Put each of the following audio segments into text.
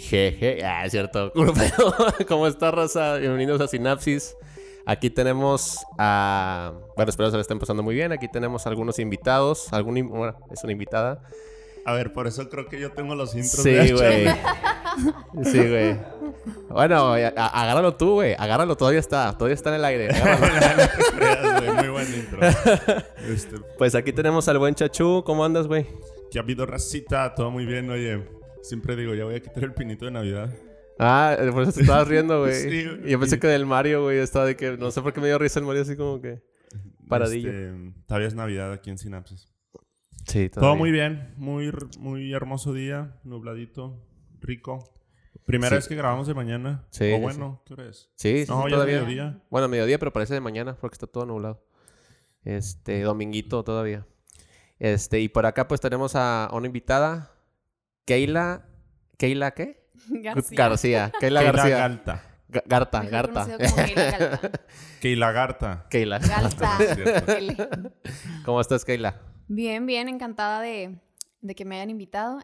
Jeje, ah, es cierto. ¿Cómo está, raza? Bienvenidos a Sinapsis. Aquí tenemos a. Bueno, espero que se lo estén pasando muy bien. Aquí tenemos algunos invitados. Algún, bueno, es una invitada. A ver, por eso creo que yo tengo los intros Sí, de güey. Sí, güey. Bueno, agárralo tú, güey. Agárralo, todavía está. Todavía está en el aire. Agárralo. Muy buen intro. Este, Pues aquí tenemos al buen Chachú. ¿Cómo andas, güey? que ha habido racita, todo muy bien, oye. Siempre digo, ya voy a quitar el pinito de Navidad. Ah, por eso te estabas riendo, güey. Sí. Y yo pensé que del Mario, güey, estaba de que... No sé por qué me dio risa el Mario así como que... Paradillo. Este, todavía es Navidad aquí en Sinapsis. Sí, Todo muy bien, muy, muy hermoso día, nubladito, rico. Primera Sí. vez que grabamos de mañana. Sí, O sí, bueno, ¿qué hora es? Sí, sí, No, sí, ya es todavía. mediodía. Bueno, mediodía, pero parece de mañana porque está todo nublado. Este, dominguito todavía. Este, y por acá pues tenemos a una invitada, Keila... ¿Keila qué? García. García. Keila Keila García. Galta. Ga- Garta, Mejor Garta. Keila Garta. Keila. L. ¿Cómo estás, Keila? Bien, bien, encantada de, de que me hayan invitado.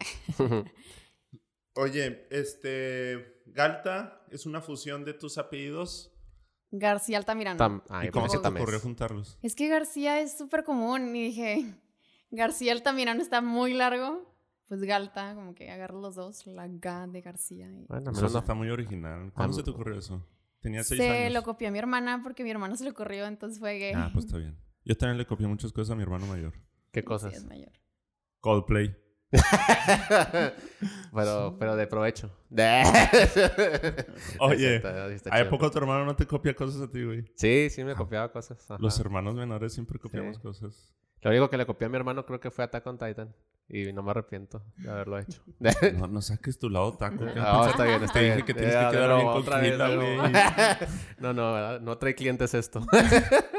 Oye, este. Galta es una fusión de tus apellidos. García Altamirano. Tam- Ay, ¿Y cómo se te ocurrió juntarlos? Es que García es súper común y dije, García Altamirano está muy largo. Pues Galta, como que agarro los dos, la G de García. y- Bueno, Eso menos está muy original. ¿Cuándo Am- se te ocurrió eso? Tenía seis Se años. lo copió a mi hermana porque mi hermano se lo corrió, entonces fue gay. Ah, pues está bien. Yo también le copié muchas cosas a mi hermano mayor. ¿Qué Sí, cosas? es mayor. Coldplay. pero, pero de provecho. Oye, Está- está ¿hay chido. poco tu hermano no te copia cosas a ti, güey? Sí, sí me copiaba cosas. ajá. Los hermanos menores siempre copiamos Sí. cosas. Lo único que le copié a mi hermano creo que fue Attack on Titan. Y no me arrepiento de haberlo hecho. No, no saques tu lado taco. ¿qué No, está bien, está Te dije bien. que tienes Ya, que quedar nuevo, bien otra vez, güey. No, no, ¿verdad? no trae clientes esto.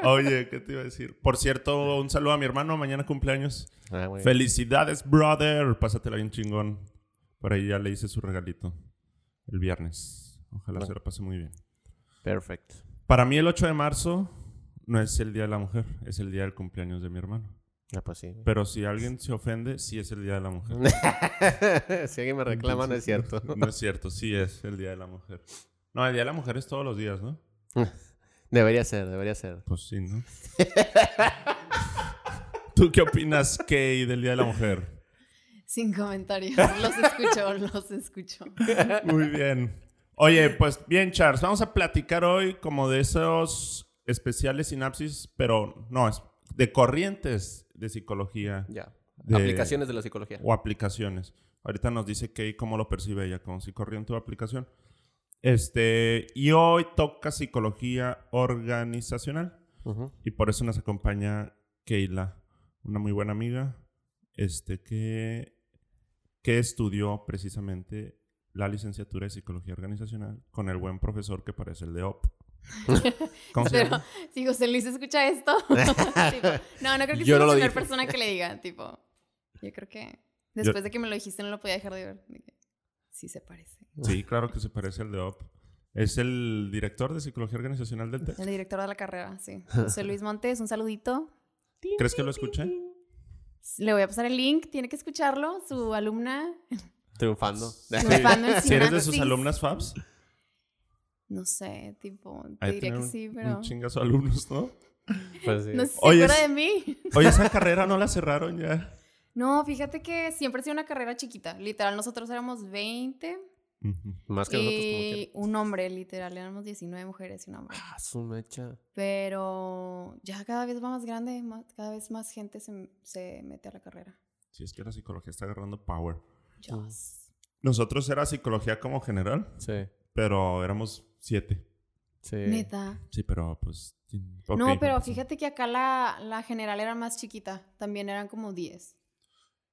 Oye, ¿qué te iba a decir? Por cierto, un saludo a mi hermano. Mañana cumpleaños. Ah. Felicidades, brother. Pásatela bien chingón. Por ahí ya le hice su regalito. El viernes. Ojalá se la pase muy bien. Perfecto. Para mí el 8 de marzo no es el Día de la Mujer. Es el día del cumpleaños de mi hermano. Ah, pues sí. Pero si alguien se ofende, sí es el Día de la Mujer. si alguien me reclama, no es cierto. No es cierto, sí es el Día de la Mujer. No, el Día de la Mujer es todos los días, ¿no? Debería ser, debería ser. Pues sí, ¿no? ¿Tú qué opinas, Kay, del Día de la Mujer? Sin comentarios. Los escucho, los escucho. Muy bien. Oye, pues bien, Charles, vamos a platicar hoy como de esos especiales sinapsis, pero no, es de corrientes de psicología Ya. De- Aplicaciones de la psicología. o aplicaciones. Ahorita nos dice Kay cómo lo percibe ella, como si corriente o aplicación. Este, y hoy toca psicología organizacional. Y por eso nos acompaña Keila, una muy buena amiga, este, que, que estudió precisamente la licenciatura de psicología organizacional con el buen profesor que parece el de OP. ¿Cómo se Pero llama? si José Luis escucha esto, tipo, no, no creo que Yo sea no la primera persona que le diga, tipo, yo creo que después de que me lo dijiste no lo podía dejar de ver. Dije, sí se parece. Sí, claro que se parece al de OP. Es el director de psicología organizacional del TEC. El director de la carrera, sí. José Luis Montes, un saludito. ¿Crees que lo escuché? Le voy a pasar el link, tiene que escucharlo, su alumna. Triunfando. triunfando en Si eres de sus alumnas FABs, No sé, tipo, te diría que un, sí, un pero... chingazo de alumnos, ¿no? Pues sí. No sé si es- de mí. Oye, esa carrera no la cerraron ya. No, fíjate que siempre ha sido una carrera chiquita. Literal, nosotros éramos 20 Ujú. Más que nosotros como y que. un hombre, literal, éramos 19 mujeres y un hombre. Ah, su mecha. Pero ya cada vez va más grande, más- cada vez más gente se, se mete a la carrera. Sí, es que la psicología está agarrando power. Yes. Nosotros era psicología como general, Sí. pero éramos siete. Sí. Neta. Sí, pero pues... no, pero fíjate que acá la, la general era más chiquita. También eran como 10.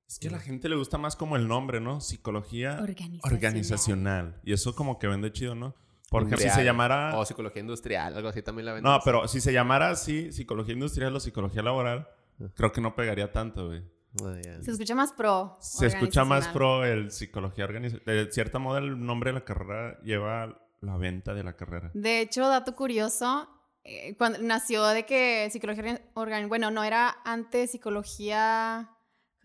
Es que a la gente le gusta más como el nombre, ¿no? Psicología Organizacional. organizacional. Y eso como que vende chido, ¿no? Porque si Industrial. se llamara... O psicología industrial, algo así también la venden. No, pero si se llamara así, psicología industrial o psicología laboral, creo que no pegaría tanto, güey. Ah. Se escucha más pro. Se escucha más pro el psicología organizacional. De cierta modo, el nombre de la carrera lleva la venta de la carrera. De hecho, dato curioso, eh, cuando nació de que psicología organ bueno, no era antes psicología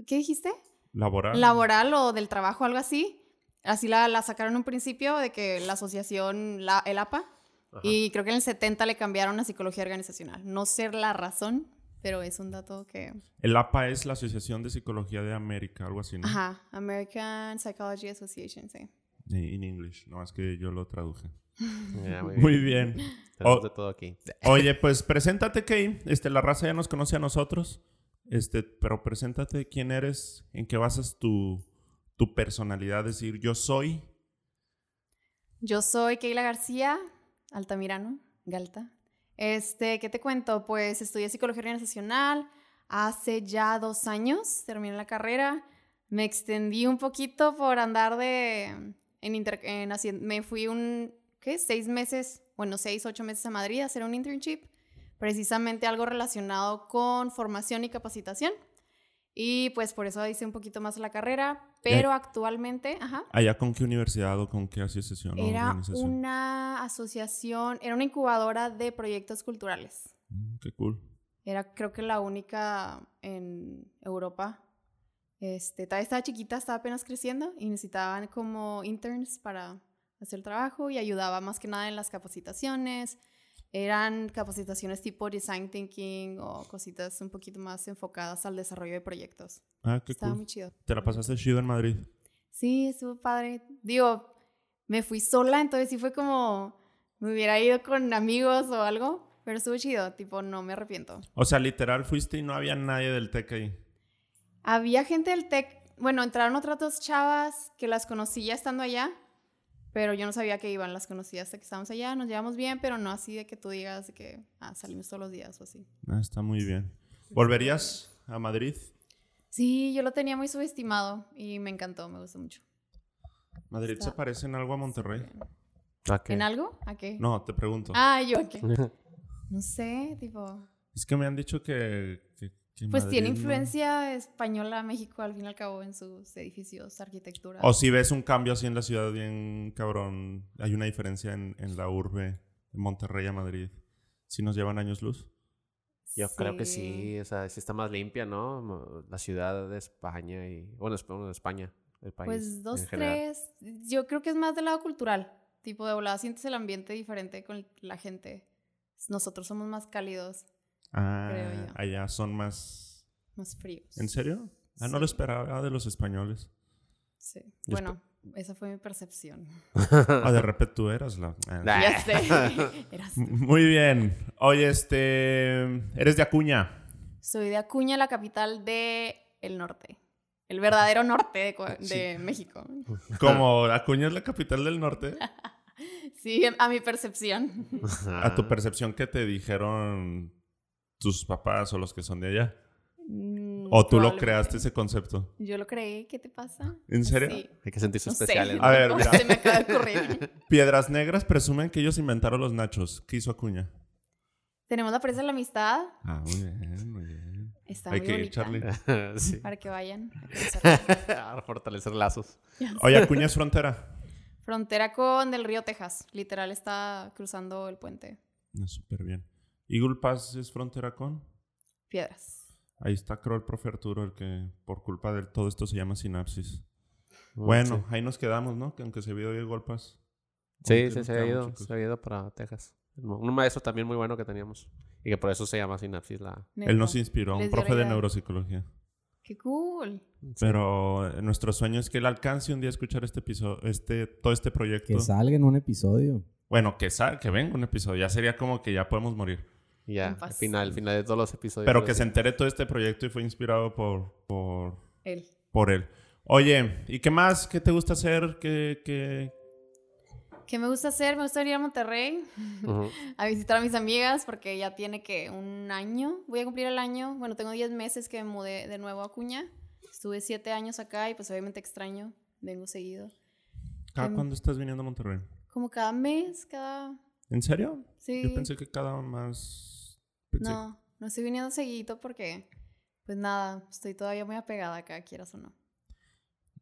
¿qué dijiste? Laboral. Laboral o del trabajo, algo así. Así la, la sacaron un principio de que la asociación, la, el APA, Ajá. y creo que en el 70 le cambiaron a psicología organizacional. No sé la razón, pero es un dato que... El APA es la Asociación de Psicología de América, algo así, ¿no? Ajá, American Psychology Association, sí. En English, no es que yo lo traduje. Muy Muy bien. bien. De todo aquí. Oye, pues preséntate, Kay. Este, la raza ya nos conoce a nosotros. Este, pero preséntate quién eres, en qué basas tu, tu personalidad. Decir, yo soy. Yo soy Keila García, Altamirano, Galta. Este, ¿qué te cuento? Pues estudié psicología organizacional hace ya dos años, terminé la carrera, me extendí un poquito por andar de, en, inter- en me fui un, ¿qué? Seis meses, bueno, seis, ocho meses a Madrid a hacer un internship, precisamente algo relacionado con formación y capacitación. Y pues por eso hice un poquito más la carrera, pero actualmente, ajá. ¿Allá con qué universidad o con qué asociación Era organización? una asociación, era una incubadora de proyectos culturales. Mm, qué cool. Era creo que la única en Europa. Este, todavía estaba chiquita, estaba apenas creciendo y necesitaban como interns para hacer el trabajo y ayudaba más que nada en las capacitaciones. Eran capacitaciones tipo design thinking o cositas un poquito más enfocadas al desarrollo de proyectos. Ah, qué Estaba cool. muy chido. ¿Te la pasaste chido en Madrid? Sí, estuvo padre. Digo, me fui sola, entonces sí fue como me hubiera ido con amigos o algo, pero estuvo chido, tipo, no me arrepiento. O sea, literal fuiste y no había nadie del TEC ahí. Había gente del TEC, bueno, entraron otras dos chavas que las conocí ya estando allá, pero yo no sabía que iban, las conocí hasta que estábamos allá, nos llevamos bien, pero no así de que tú digas de que ah, salimos todos los días o así. Ah, está muy bien. ¿Volverías a Madrid? Sí, yo lo tenía muy subestimado y me encantó, me gustó mucho. ¿Madrid Está se parece en algo a Monterrey? Ok. ¿En algo? ¿A qué? No, te pregunto. Ah, yo, ¿a qué? No sé, tipo... Es que me han dicho que... que- Pues tiene no- influencia española México al fin y al cabo en sus edificios, arquitectura. O si ves un cambio así en la ciudad bien cabrón, hay una diferencia en, en la urbe de Monterrey a Madrid. Si nos llevan años luz. Yo creo que sí, o sea, sí está más limpia, ¿no? La ciudad de España y... Bueno, es- bueno, de España, el país Pues dos, tres. Yo creo que es más del lado cultural. Tipo, de volada sientes el ambiente diferente con la gente. Nosotros somos más cálidos, Ah, Creo yo. allá son más... más fríos. ¿En serio? Ah, no lo esperaba de los españoles. Sí. Yo Bueno, esa fue mi percepción. Ah, de repente tú eras la... ah. Nah. ya sé. Eras tú. Muy bien. Oye, este... Eres de Acuña. Soy de Acuña, la capital de el norte. El verdadero norte de, Co- de México. Como Acuña es la capital del norte. Sí, a mi percepción. A tu percepción, ¿qué te dijeron tus papás o los que son de allá? Mm, ¿O tú lo creaste ese concepto? Yo lo creí. ¿Qué te pasa? ¿En serio? Sí. Hay que sentirse No sé. especiales. ¿no? A ver, mira. Se me acaba de ocurrir. Piedras Negras presumen que ellos inventaron los nachos. ¿Qué hizo Acuña? Tenemos la presa de la amistad. Ah, muy bien, muy bien. Está Hay muy que ir, bonita. Charlie. sí. Para que vayan a. A fortalecer lazos. Oye, Acuña es frontera. Frontera con el río Texas. Literal está cruzando el puente. Súper bien. Eagle Pass es frontera con. Piedras. Ahí está, creo, el profe Arturo, el que por culpa de todo esto se llama sinapsis. Mm, Bueno, ahí nos quedamos, ¿no? Que aunque se vio Eagle Pass. Sí, ¿Cómo que sí, se había ido. chicos? Se había ido para Texas. Un maestro también muy bueno que teníamos. Y que por eso se llama Sinapsis la... Él nos inspiró, un profe de neuropsicología. Qué cool. Pero eh, nuestro sueño es que él alcance un día a escuchar este episodio, este, todo este proyecto. Que salga en un episodio. Bueno, que, sa- que venga un episodio. Ya sería como que ya podemos morir. Y ya, al final, al final de todos los episodios. Pero que se entere todo este proyecto y fue inspirado por, por, Él. por él. Oye, ¿y qué más? ¿Qué te gusta hacer? ¿Qué, qué... ¿Qué me gusta hacer? Me gusta ir a Monterrey a visitar a mis amigas porque ya tiene que un año. Voy a cumplir el año. Bueno, tengo 10 meses que me mudé de nuevo a Acuña. Estuve 7 años acá y pues obviamente extraño. Vengo seguido. ¿Cada Em, cuándo estás viniendo a Monterrey? Como cada mes, cada... ¿En serio? Sí. Yo pensé que cada más... pensé- No, no estoy viniendo seguido porque, pues nada, estoy todavía muy apegada acá, quieras o no.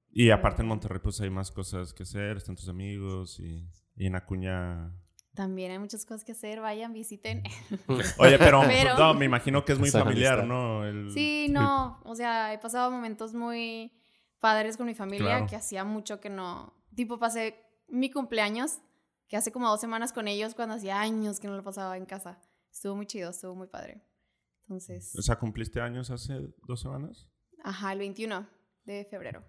Y aparte en Monterrey pues hay más cosas que hacer, están tus amigos y, y en Acuña... También hay muchas cosas que hacer, vayan, visiten. Oye, pero, Pero- no, me imagino que es muy familiar, amistad. ¿no? El- Sí, no, o sea, he pasado momentos muy padres con mi familia Claro. que hacía mucho que no, tipo, pasé mi cumpleaños, que hace como dos semanas con ellos, cuando hacía años que no lo pasaba en casa. Estuvo muy chido, estuvo muy padre. Entonces, O sea, ¿cumpliste años hace dos semanas? ajá, el 21 de febrero.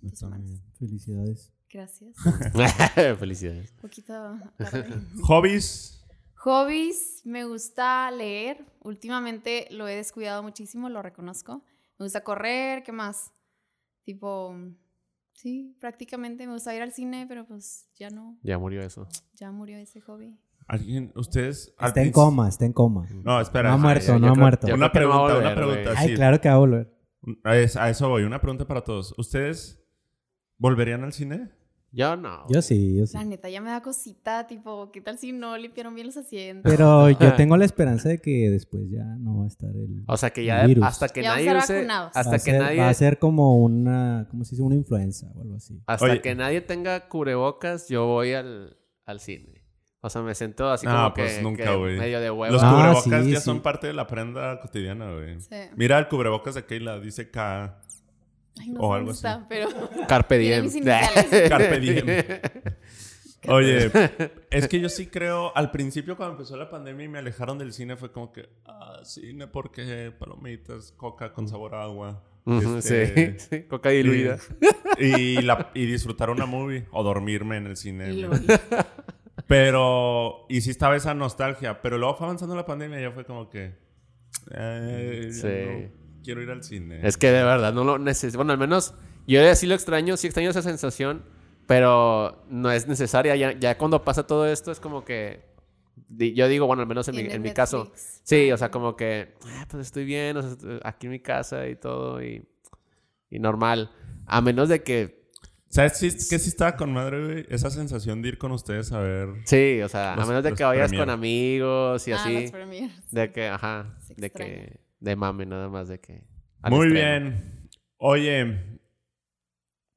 Dos semanas. Felicidades. Gracias. Felicidades. Un poquito tarde. Hobbies. Hobbies, me gusta leer. Últimamente lo he descuidado muchísimo, lo reconozco. Me gusta correr, ¿qué más? Tipo, sí, prácticamente me gusta ir al cine, pero pues ya no, Ya murió eso. ya murió ese hobby. ¿Alguien, ustedes? Está en coma, está en coma. No, espera. No ha muerto, no ha creo- muerto. Una va a pregunta, una pregunta. Ay, sí. claro que va a volver. A es- a eso voy. Una pregunta para todos. ¿Ustedes volverían al cine? Yo no. Yo sí, yo sí. La neta ya me da cosita, tipo, ¿qué tal si no limpiaron bien los asientos? Pero yo tengo la esperanza de que después ya no va a estar el... O sea que ya virus. hasta que Ya a nadie estar use, va, hasta a que ser, nadie va a ser como una, ¿cómo se dice? Una influenza o algo así. hasta Oye. que nadie tenga cubrebocas, yo voy al, al cine. O sea, me siento así Ah, como pues que, nunca, que medio de hueva. Los Ah, cubrebocas sí, ya sí. son parte de la prenda cotidiana, güey. Sí. Mira el cubrebocas de Keila, dice K. Ay, no o algo dónde así. pero Carpe diem. Carpe diem. Oye, es que yo sí creo, al principio cuando empezó la pandemia y me alejaron del cine fue como que, ah, cine porque palomitas, coca con sabor a agua. Este, sí, sí, coca diluida. Y, la, y disfrutar una movie o dormirme en el cine. Pero, y sí estaba esa nostalgia, pero luego fue avanzando la pandemia y ya fue como que, eh, Sí. no quiero ir al cine. Es que de verdad no lo necesito. Bueno, al menos yo sí lo extraño, sí extraño esa sensación, pero no es necesaria. Ya, ya cuando pasa todo esto es como que yo digo, bueno, al menos en mi, en mi caso. Sí, o sea, como que ah, pues estoy bien, o sea, aquí en mi casa y todo y, y normal. A menos de que ¿Sabes sí, que sí estaba con madre, güey? Esa sensación de ir con ustedes a ver. Sí, o sea, Los- a menos de que vayas premier. con amigos y Ah, así. De que, ajá, Se de que, de mame nada más, de que. Muy extremo. bien. Oye,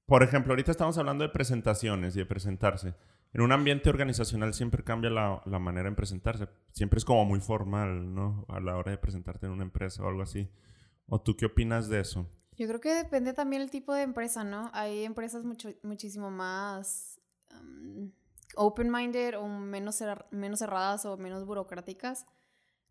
por ejemplo, ahorita estamos hablando de presentaciones y de presentarse. En un ambiente organizacional siempre cambia la, la manera en presentarse. Siempre es como muy formal, ¿no? A la hora de presentarte en una empresa o algo así. ¿O tú qué opinas de eso? Yo creo que depende también el tipo de empresa, ¿no? Hay empresas mucho, muchísimo más um, open-minded o menos, cer- menos cerradas o menos burocráticas.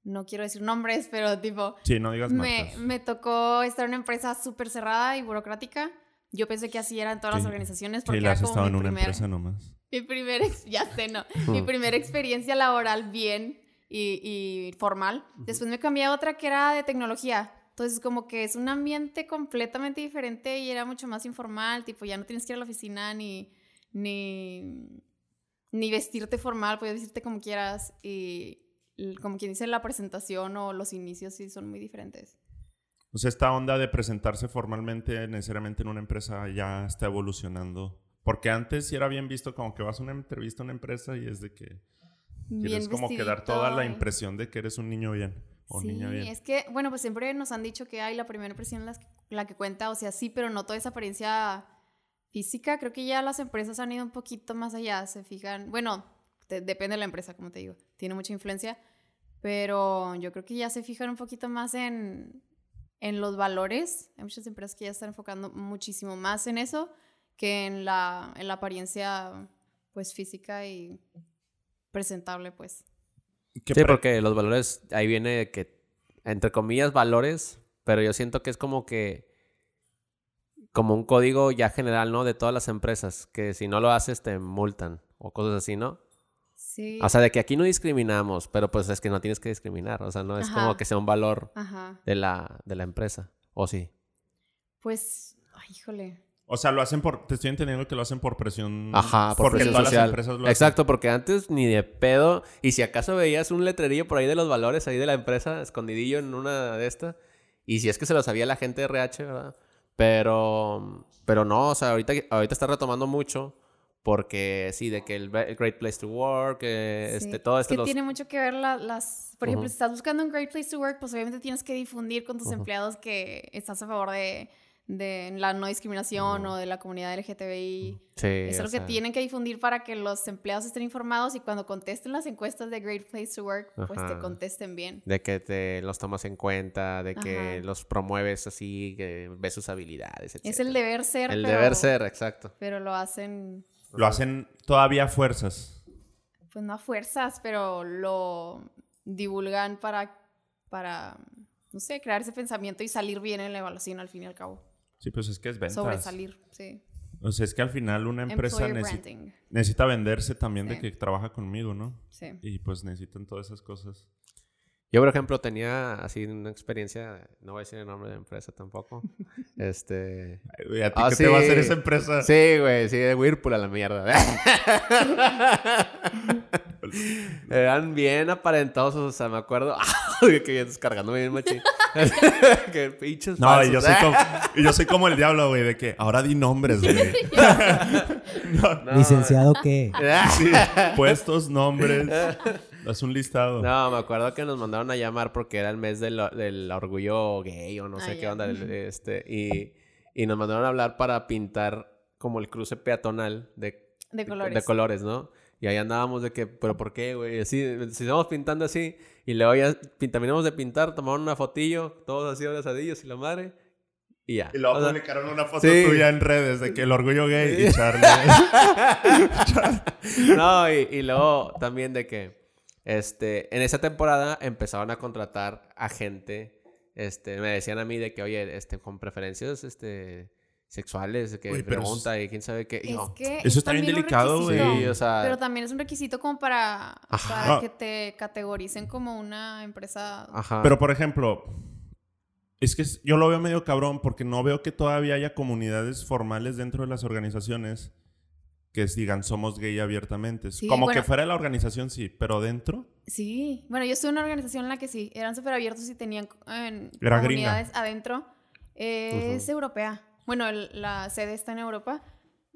No quiero decir nombres, pero tipo, Sí, no digas me, me tocó estar en una empresa súper cerrada y burocrática. Yo pensé que así eran todas las Sí. organizaciones Sí, porque era como estado mi en una primer, empresa nomás. mi primer ya sé, no, mi primera experiencia laboral bien y, y formal. Después me cambié a otra que era de tecnología. Entonces, como que es un ambiente completamente diferente y era mucho más informal, tipo, ya no tienes que ir a la oficina ni, ni, ni vestirte formal, puedes vestirte como quieras y como quien dice, la presentación o los inicios sí son muy diferentes. O sea, esta onda de presentarse formalmente necesariamente en una empresa ya está evolucionando. Porque antes sí era bien visto como que vas a una entrevista a una empresa y es de que quieres como que dar toda la impresión de que eres un niño bien o Sí, niña bien. es que, bueno, pues siempre nos han dicho que hay la primera impresión las- la que cuenta, o sea, sí, pero no toda esa apariencia física. Creo que ya las empresas han ido un poquito más allá, se fijan. Bueno, te- depende de la empresa, como te digo, tiene mucha influencia, pero yo creo que ya se fijan un poquito más en, en los valores. Hay muchas empresas que ya están enfocando muchísimo más en eso que en la, en la apariencia, pues, física y presentable, pues. ¿Qué Sí, porque los valores, ahí viene que, entre comillas, valores, pero yo siento que es como que, como un código ya general, ¿no? De todas las empresas, que si no lo haces te multan o cosas así, ¿no? Sí. O sea, de que aquí no discriminamos, pero pues es que no tienes que discriminar, o sea, no es Ajá. como que sea un valor Ajá. de la, de la empresa, o sí. Pues, ay, híjole. O sea, lo hacen por... Te estoy entendiendo que lo hacen por presión... Ajá, por porque presión todas las social. empresas lo hacen. Exacto, porque antes ni de pedo. Y si acaso veías un letrerillo por ahí de los valores ahí de la empresa, escondidillo en una de estas. Y si es que se lo sabía la gente de RH, ¿verdad? Pero, pero no, o sea, ahorita, ahorita está retomando mucho. Porque sí, de que el, Great Place to Work, eh, Sí. este, todo Es esto. que los- tiene mucho que ver la- las... Por ejemplo, si estás buscando un great place to work, pues obviamente tienes que difundir con tus empleados que estás a favor de, de la no discriminación o de la comunidad LGTBI. Sí, es o algo que sea, tienen que difundir para que los empleados estén informados y cuando contesten las encuestas de Great Place to Work, pues te contesten bien. De que te los tomas en cuenta, de que Ajá. los promueves así, que ves sus habilidades, etc. Es el deber ser, El pero, deber ser, exacto. pero lo hacen Lo hacen todavía a fuerzas. Pues no a fuerzas, pero lo divulgan para, para, no sé, crear ese pensamiento y salir bien en la evaluación al fin y al cabo. Sí, pues es que es ventas. Sobresalir, sí. O sea, es que al final una empresa necesita, branding. necesita venderse también de Sí. que trabaja conmigo, ¿no? Sí. Y pues necesitan todas esas cosas. Yo, por ejemplo, tenía así una experiencia, no voy a decir el nombre de la empresa tampoco. este. Ay, ¿A ti Ah, qué te va a hacer sí. esa empresa? Sí, güey, sí, de Whirlpool a la mierda. Eran bien aparentados, o sea, me acuerdo. Que bien descargándome bien machín. que pinches No, y yo, soy falsos. como, y yo soy como el diablo, güey, de que ahora di nombres, güey. No, Licenciado, ¿qué? Sí, puestos, nombres. Haz un listado. No, me acuerdo que nos mandaron a llamar porque era el mes del, del orgullo gay o no sé Ah, qué ya. onda. el- Este, y, y nos mandaron a hablar para pintar como el cruce peatonal de, De colores. de colores, ¿no? Y ahí andábamos de que, ¿pero por qué, güey? Así, si estamos pintando así, y luego ya terminamos de pintar, tomaron una fotillo, todos así abrazadillos y la madre, y ya. Y luego O sea, publicaron una foto sí. tuya en redes de que el orgullo gay y Charlie. no, y, y luego también de que este, en esa temporada empezaron a contratar a gente. Este, me decían a mí de que, oye, este, con preferencias este, sexuales, que Uy, pregunta y quién sabe qué. Es que Eso es está bien delicado, güey. requisito, Sí, o sea- Pero también es un requisito como para, Ajá. para que te categoricen como una empresa. Ajá. Pero, por ejemplo, es que yo lo veo medio cabrón porque no veo que todavía haya comunidades formales dentro de las organizaciones que digan somos gay abiertamente. Sí, Como bueno. que fuera de la organización, sí, pero dentro. Sí, bueno, yo estuve en una organización en la que sí, eran súper abiertos y tenían gringa. comunidades adentro. Eh, Es europea. Bueno, el- la sede está en Europa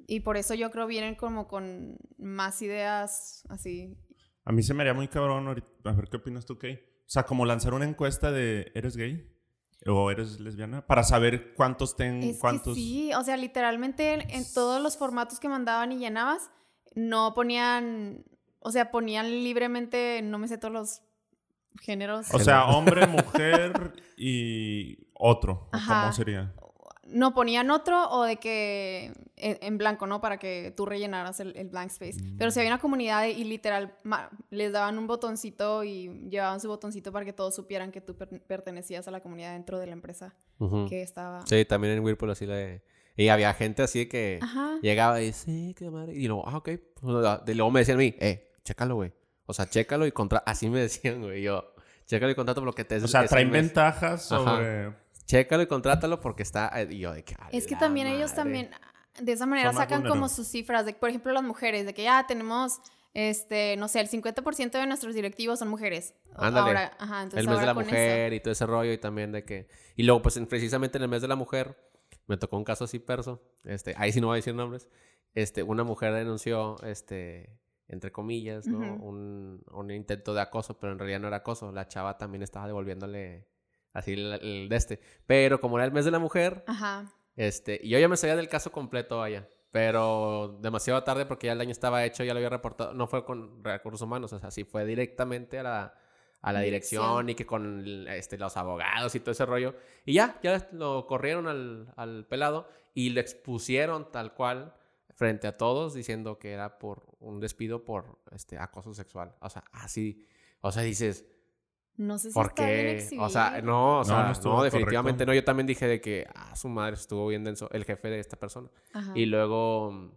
y por eso yo creo vienen como con más ideas así. A mí se me haría muy cabrón ahorita. A ver, ¿qué opinas tú, Kay? O sea, como lanzar una encuesta de ¿eres gay? ¿O eres lesbiana? Para saber cuántos ten... Es cuántos... que sí, o sea, literalmente en, en todos los formatos que mandaban y llenabas, no ponían, o sea, ponían libremente, no me sé todos los géneros. O sea, hombre, mujer y otro. ¿O Ajá. ¿Cómo sería? No ponían otro o de que en, en blanco, ¿no? Para que tú rellenaras el, el blank space. Pero si había una comunidad y literal ma- les daban un botoncito y llevaban su botoncito para que todos supieran que tú per- pertenecías a la comunidad dentro de la empresa Ujú. que estaba. Sí, también en Whirlpool así le... Y había gente así que Ajá. llegaba y sí, qué madre. Y luego, ah, ok. Y luego me decían a mí, eh, chécalo, güey. O sea, chécalo y contra... Así me decían, güey. Yo, chécalo y contrato lo que te... O sea, traen ventajas Ajá. Chécalo y contrátalo porque está... eh, Y yo de que... "A Es que también ellos madre". también de esa manera sacan como sus cifras de, por ejemplo, las mujeres, de que ya tenemos, este, no sé, el 50% de nuestros directivos son mujeres. Ándale. Ahora, ajá, entonces el mes de la eso- mujer y todo ese rollo y también de que... Y luego, pues, en- precisamente en el mes de la mujer, me tocó un caso así perso. Este, ahí sí no voy a decir nombres. Este, una mujer denunció, este, entre comillas, ¿no? Un, un intento de acoso, pero en realidad no era acoso. La chava también estaba devolviéndole así el, el de este. Pero como era el mes de la mujer, Ajá. este, y yo ya me sabía del caso completo, vaya. Pero demasiado tarde porque ya el daño estaba hecho, ya lo había reportado. No fue con recursos humanos, o sea, sí fue directamente a la, a la dirección, Dirección. y que con este, los abogados y todo ese rollo. Y ya, ya lo corrieron al, al pelado y lo expusieron tal cual frente a todos diciendo que era por un despido por este acoso sexual. O sea, así. O sea, dices, No sé si ¿por está bien qué? O sea, no, o No, sea, no no, definitivamente correcto. no. Yo también dije de que, ah, su madre estuvo bien denso, el jefe de esta persona. Ajá. Y luego,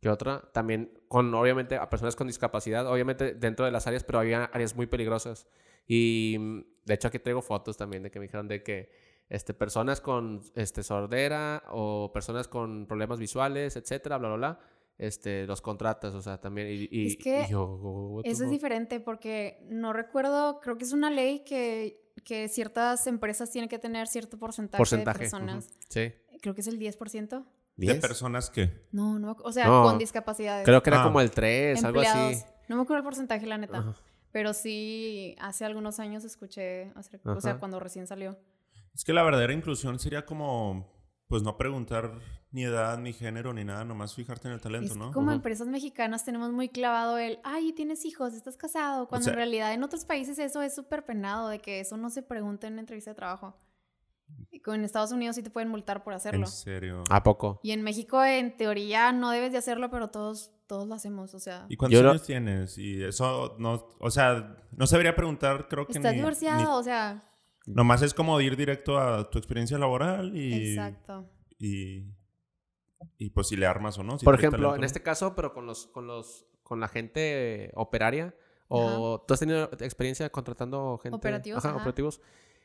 ¿qué otra? También con, obviamente, a personas con discapacidad, obviamente dentro de las áreas, pero había áreas muy peligrosas. Y mm, de hecho aquí traigo fotos también de que me dijeron de que este, personas con este, sordera o personas con problemas visuales, etcétera, bla, bla, bla, este, los contratas, o sea, también. Y, y- Es que y yo, what the Eso es diferente porque no recuerdo, creo que es una ley que, que ciertas empresas tienen que tener cierto porcentaje, Porcentaje. de personas. Sí. Creo que es el 10%. De ¿Diez? personas que... No, no, o sea, No, con discapacidades. Creo que era Ah. como el 3, algo empleados. así. No me acuerdo el porcentaje, la neta. Ajá. Pero sí, hace algunos años escuché, hace- o sea, cuando recién salió. Es que la verdadera inclusión sería como... Pues no preguntar ni edad, ni género, ni nada. Nomás fijarte en el talento, Es ¿no? como Ujú. empresas mexicanas tenemos muy clavado el, ay, tienes hijos, estás casado, cuando sea- en realidad en otros países eso es súper penado, de que eso no se pregunta en una entrevista de trabajo. Y con- En Estados Unidos sí te pueden multar por hacerlo. En serio. ¿A poco? Y en México, en teoría, no debes de hacerlo, pero todos, todos lo hacemos. O sea, ¿Y cuántos no- años tienes? Y eso no, o sea, no se debería preguntar, creo que estás ni- divorciado, ni- o sea, nomás es como ir directo a tu experiencia laboral y, exacto. y, y pues si le armas o no. si Por ejemplo, talento, en este caso, pero con los, con los, con la gente operaria, o tú has tenido experiencia contratando gente Operativos, Ajá, ajá. operativos.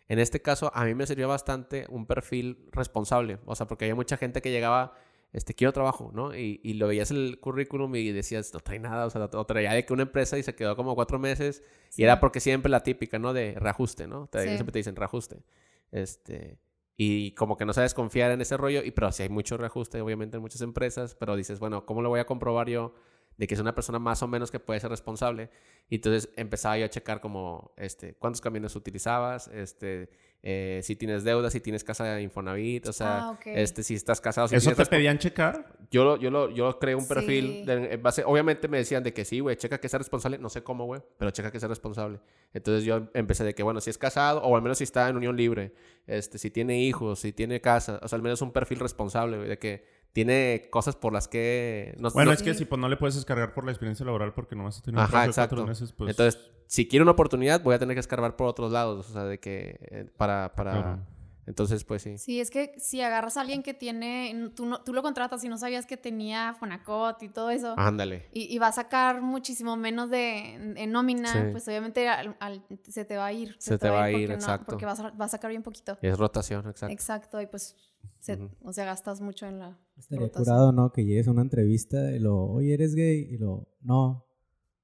En este caso, a mí me sirvió bastante un perfil responsable. O sea, porque había mucha gente que llegaba, este, quiero trabajo, ¿no? Y, y lo veías el currículum y decías, no trae nada. O sea, o traía de que una empresa y se quedó como cuatro meses. Sí. Y era porque siempre la típica, ¿no? De reajuste, ¿no? Te- Sí. Siempre te dicen reajuste. Este, y como que no sabes confiar en ese rollo, y pero sí hay mucho reajuste, obviamente, en muchas empresas, pero dices, bueno, ¿cómo lo voy a comprobar yo de que es una persona más o menos que puede ser responsable? Y entonces empezaba yo a checar como, este, cuántos camiones utilizabas, este, eh, si tienes deudas, si tienes casa de Infonavit, o sea, Ah, ok. este, si estás casado, si ¿Eso te pedían checar? yo, lo- yo, lo, yo creé un Sí. perfil de- en base... Obviamente me decían de que sí, güey, checa que sea responsable. No sé cómo, güey, pero checa que sea responsable. Entonces yo empecé de que, bueno, si es casado o al menos si está en unión libre, este, si tiene hijos, si tiene casa, o sea, al menos un perfil responsable, güey, de que tiene cosas por las que... No, Bueno, no- es que si pues no le puedes descargar por la experiencia laboral porque nomás has tenido un Ajá, de cuatro meses, pues... Entonces, si quiero una oportunidad, voy a tener que escarbar por otros lados, o sea, de que... eh, para... para... Claro. Entonces, pues sí. Sí, es que si agarras a alguien que tiene, tú, no, tú lo contratas y no sabías que tenía Fonacot y todo eso, Ándale. y, y va a sacar muchísimo menos de en nómina, Sí. pues obviamente al- al- se te va a ir. Se te va a ir, porque no- exacto. porque vas a, va a sacar bien poquito. Es rotación, exacto. Exacto, y pues, se- o sea, gastas mucho en la Estaría rotación. curado, ¿no? Que llegues a una entrevista y lo, oye, ¿eres gay? Y lo, no.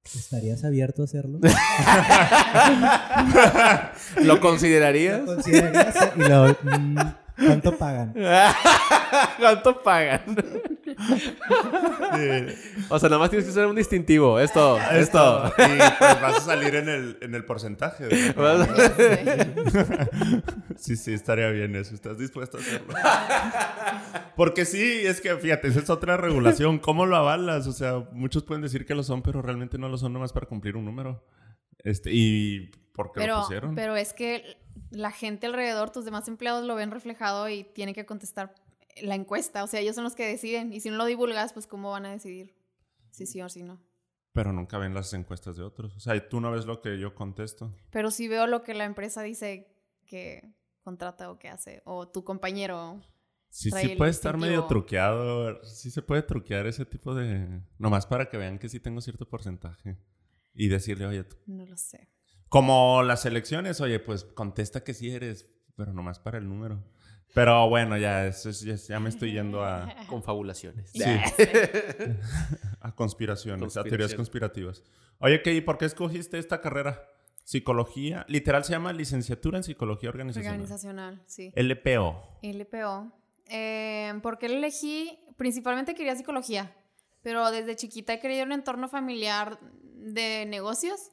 ¿Estarías abierto a hacerlo? ¿Lo considerarías? ¿Lo considerarías? Y lo, "Mm, ¿cuánto pagan? ¿Cuánto pagan? o sea, nada más tienes que usar un distintivo. Esto, esto. Y pues vas a salir en el, en el porcentaje. Sí, sí, estaría bien eso. ¿Estás dispuesto a hacerlo? Porque sí, es que fíjate, esa es otra regulación. ¿Cómo lo avalas? O sea, muchos pueden decir que lo son, pero realmente no lo son nomás para cumplir un número. Este, y ¿por qué lo Pero, pusieron? pero es que la gente alrededor, tus demás empleados lo ven reflejado y tienen que contestar la encuesta. O sea, ellos son los que deciden. Y si no lo divulgas, pues ¿cómo van a decidir si sí o si no? Pero nunca ven las encuestas de otros. O sea, tú no ves lo que yo contesto. Pero si veo lo que la empresa dice que contrata o que hace, o tu compañero. Sí, sí puede estar medio truqueado. Sí se puede truquear ese tipo de... Nomás para que vean que sí tengo cierto porcentaje. Y decirle, oye, tú- No lo sé. como las elecciones, oye, pues contesta que sí eres, pero nomás para el número. Pero bueno, ya, eso es- ya, ya me estoy yendo a, Confabulaciones. Sí. a conspiraciones, a teorías conspirativas. Oye, ¿qué, ¿y por qué escogiste esta carrera? Psicología, literal se llama licenciatura en psicología organizacional. Organizacional, sí. LPO. LPO. Eh, ¿Por qué lo elegí? Principalmente quería psicología, pero desde chiquita he querido un entorno familiar de negocios.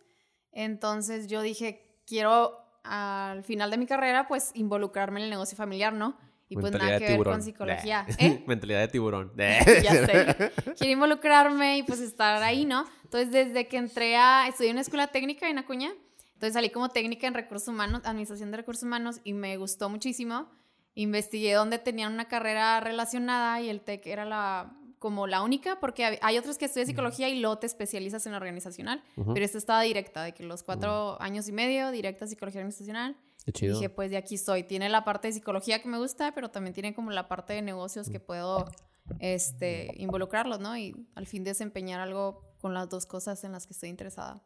Entonces yo dije, quiero al final de mi carrera, pues involucrarme en el negocio familiar, ¿no? Y pues nada que de ver tiburón. con psicología. ¿Eh? Mentalidad de tiburón. ya sé. Quiero involucrarme y pues estar ahí, ¿no? Entonces, desde que entré a... Estudié en una escuela técnica en Acuña. Entonces salí como técnica en recursos humanos, administración de recursos humanos y me gustó muchísimo. Investigué dónde tenían una carrera relacionada y el TEC era la como la única, porque hay otros que estudian psicología y luego te especializas en organizacional, Ujú. pero esta estaba directa, de que los cuatro años y medio, directa a psicología organizacional. Qué chido. Dije, pues de aquí soy. Tiene la parte de psicología que me gusta, pero también tiene como la parte de negocios que puedo este, involucrarlos, ¿no? Y al fin desempeñar algo con las dos cosas en las que estoy interesada.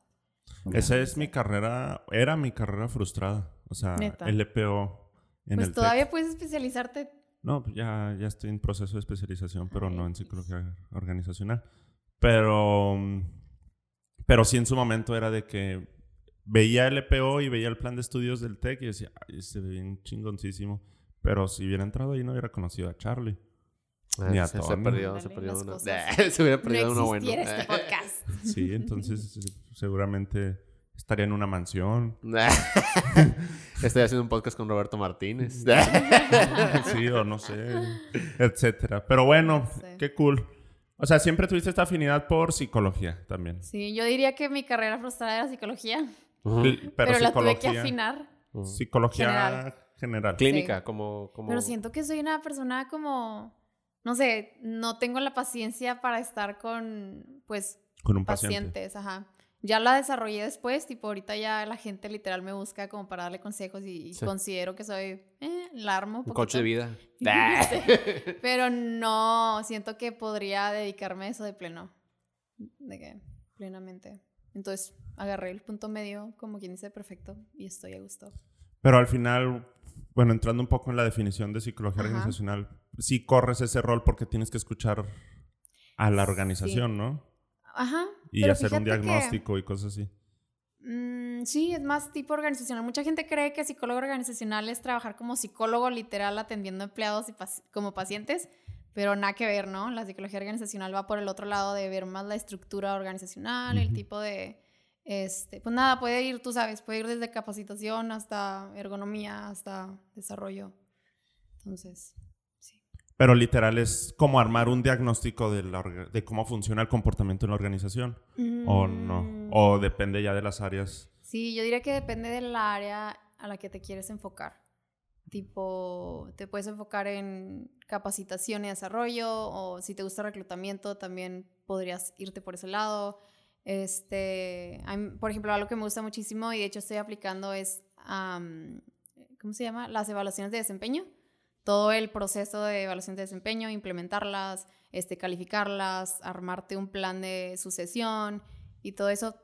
Esa es mi carrera, era mi carrera frustrada. O sea, Neta. LPO en pues el todavía TEC. puedes especializarte. No, pues ya, ya estoy en proceso de especialización, pero no en psicología organizacional. Pero, mm, pero sí en su momento era de que veía el LPO y veía el plan de estudios del TEC y decía, ay, se ve bien chingoncísimo. Pero si hubiera entrado ahí no hubiera conocido a Charlie. Ah, Ni a se, se perdió, se perdió cosas. se hubiera perdido no uno bueno. este podcast. Sí, entonces seguramente estaría en una mansión. Estoy haciendo un podcast con Roberto Martínez. Sí, o no sé, etcétera. Pero bueno, Sí. qué cool. O sea, siempre tuviste esta afinidad por psicología también. Sí, yo diría que mi carrera frustrada era psicología. Pero, pero, la tuve que psicología. afinar. Psicología General. general. Clínica, como, como... Pero siento que soy una persona como, no sé, no tengo la paciencia para estar con, pues, Con un paciente. pacientes, ajá. Ya la desarrollé después, tipo ahorita ya la gente literal me busca como para darle consejos y, y Sí. considero que soy, eh, la armo Un coche de vida. Pero no, siento que podría dedicarme a eso de pleno. De que, plenamente. Entonces, agarré el punto medio, como quien dice, perfecto, y estoy a gusto. Pero al final, bueno, entrando un poco en la definición de psicología Ajá. organizacional, sí corres ese rol porque tienes que escuchar a la organización, ¿no? Ajá. Y hacer un fíjate que- diagnóstico y cosas así. Mm, sí, es más tipo organizacional. Mucha gente cree que psicólogo organizacional es trabajar como psicólogo literal atendiendo empleados y paci- como pacientes, pero nada que ver, ¿no? La psicología organizacional va por el otro lado de ver más la estructura organizacional, el Ujú. tipo de, este, pues nada, puede ir, tú sabes, puede ir desde capacitación hasta ergonomía, hasta desarrollo. Entonces. Pero literal es como armar un diagnóstico de, la de cómo funciona el comportamiento en la organización. ¿O no? Mm, O depende ya de las áreas. Sí, yo diría que depende del área a la que te quieres enfocar. Tipo, te puedes enfocar en capacitación y desarrollo, o si te gusta reclutamiento, también podrías irte por ese lado. Este, por ejemplo, algo que me gusta muchísimo y de hecho estoy aplicando es, am, ¿cómo se llama? Las evaluaciones de desempeño. Todo el proceso de evaluación de desempeño, implementarlas, este, calificarlas, armarte un plan de sucesión y todo eso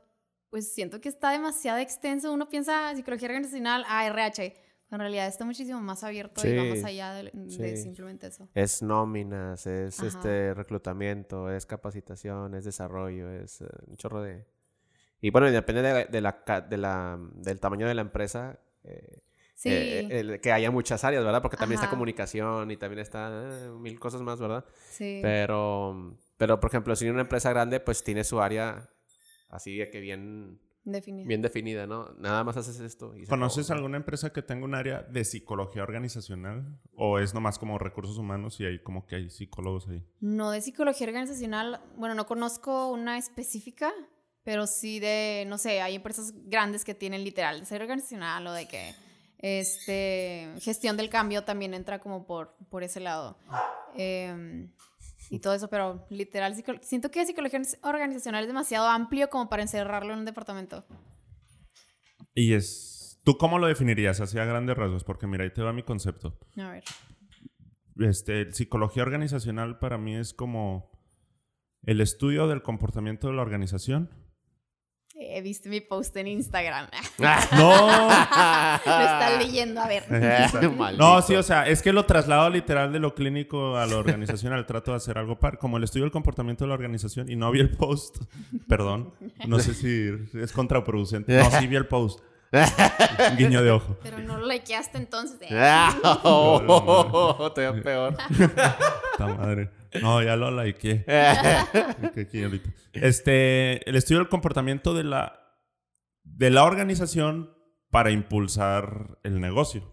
pues siento que está demasiado extenso. Uno piensa psicología organizacional, ah, RH. En realidad está muchísimo más abierto y va más allá de, de sí. simplemente eso. Es nóminas, es Ajá. este reclutamiento, es capacitación, es desarrollo, es eh, un chorro de... Y bueno, depende de, de la, ca- de la, del tamaño de la empresa, eh, Sí, eh, el- que haya muchas áreas, ¿verdad? Porque también está Ajá. comunicación y también está eh, mil cosas más, ¿verdad? sí. Pero, pero por ejemplo, si una empresa grande, pues tiene su área así de que bien, definido. bien definida, ¿no? Nada más haces esto. Y ¿Conoces acabó. alguna empresa que tenga un área de psicología organizacional? ¿O es nomás como recursos humanos y hay como que hay psicólogos ahí? No de psicología organizacional, bueno, no conozco una específica, pero sí de, no sé, hay empresas grandes que tienen literal de ser organizacional o de que este, gestión del cambio también entra como por, por ese lado. Em, y todo eso, pero literal, siento que psicología organizacional es demasiado amplio como para encerrarlo en un departamento. Y es... ¿Tú cómo lo definirías así a grandes rasgos? Porque mira, ahí te va mi concepto. A ver. Este, psicología organizacional para mí es como el estudio del comportamiento de la organización. He visto mi post en Instagram. No, Lo estás leyendo, a ver. no, sí, o sea, es que lo traslado literal de lo clínico a lo organizacional. Trato de hacer algo par, como el estudio del comportamiento de la organización y no vi el post. Perdón, no sé si es contraproducente. No, sí vi el post. Guiño de ojo. Pero no lo likeaste entonces. eh. oh, peor. Puta madre. No, ya lo likeé. Este, el estudio del comportamiento de la, de la organización para impulsar el negocio.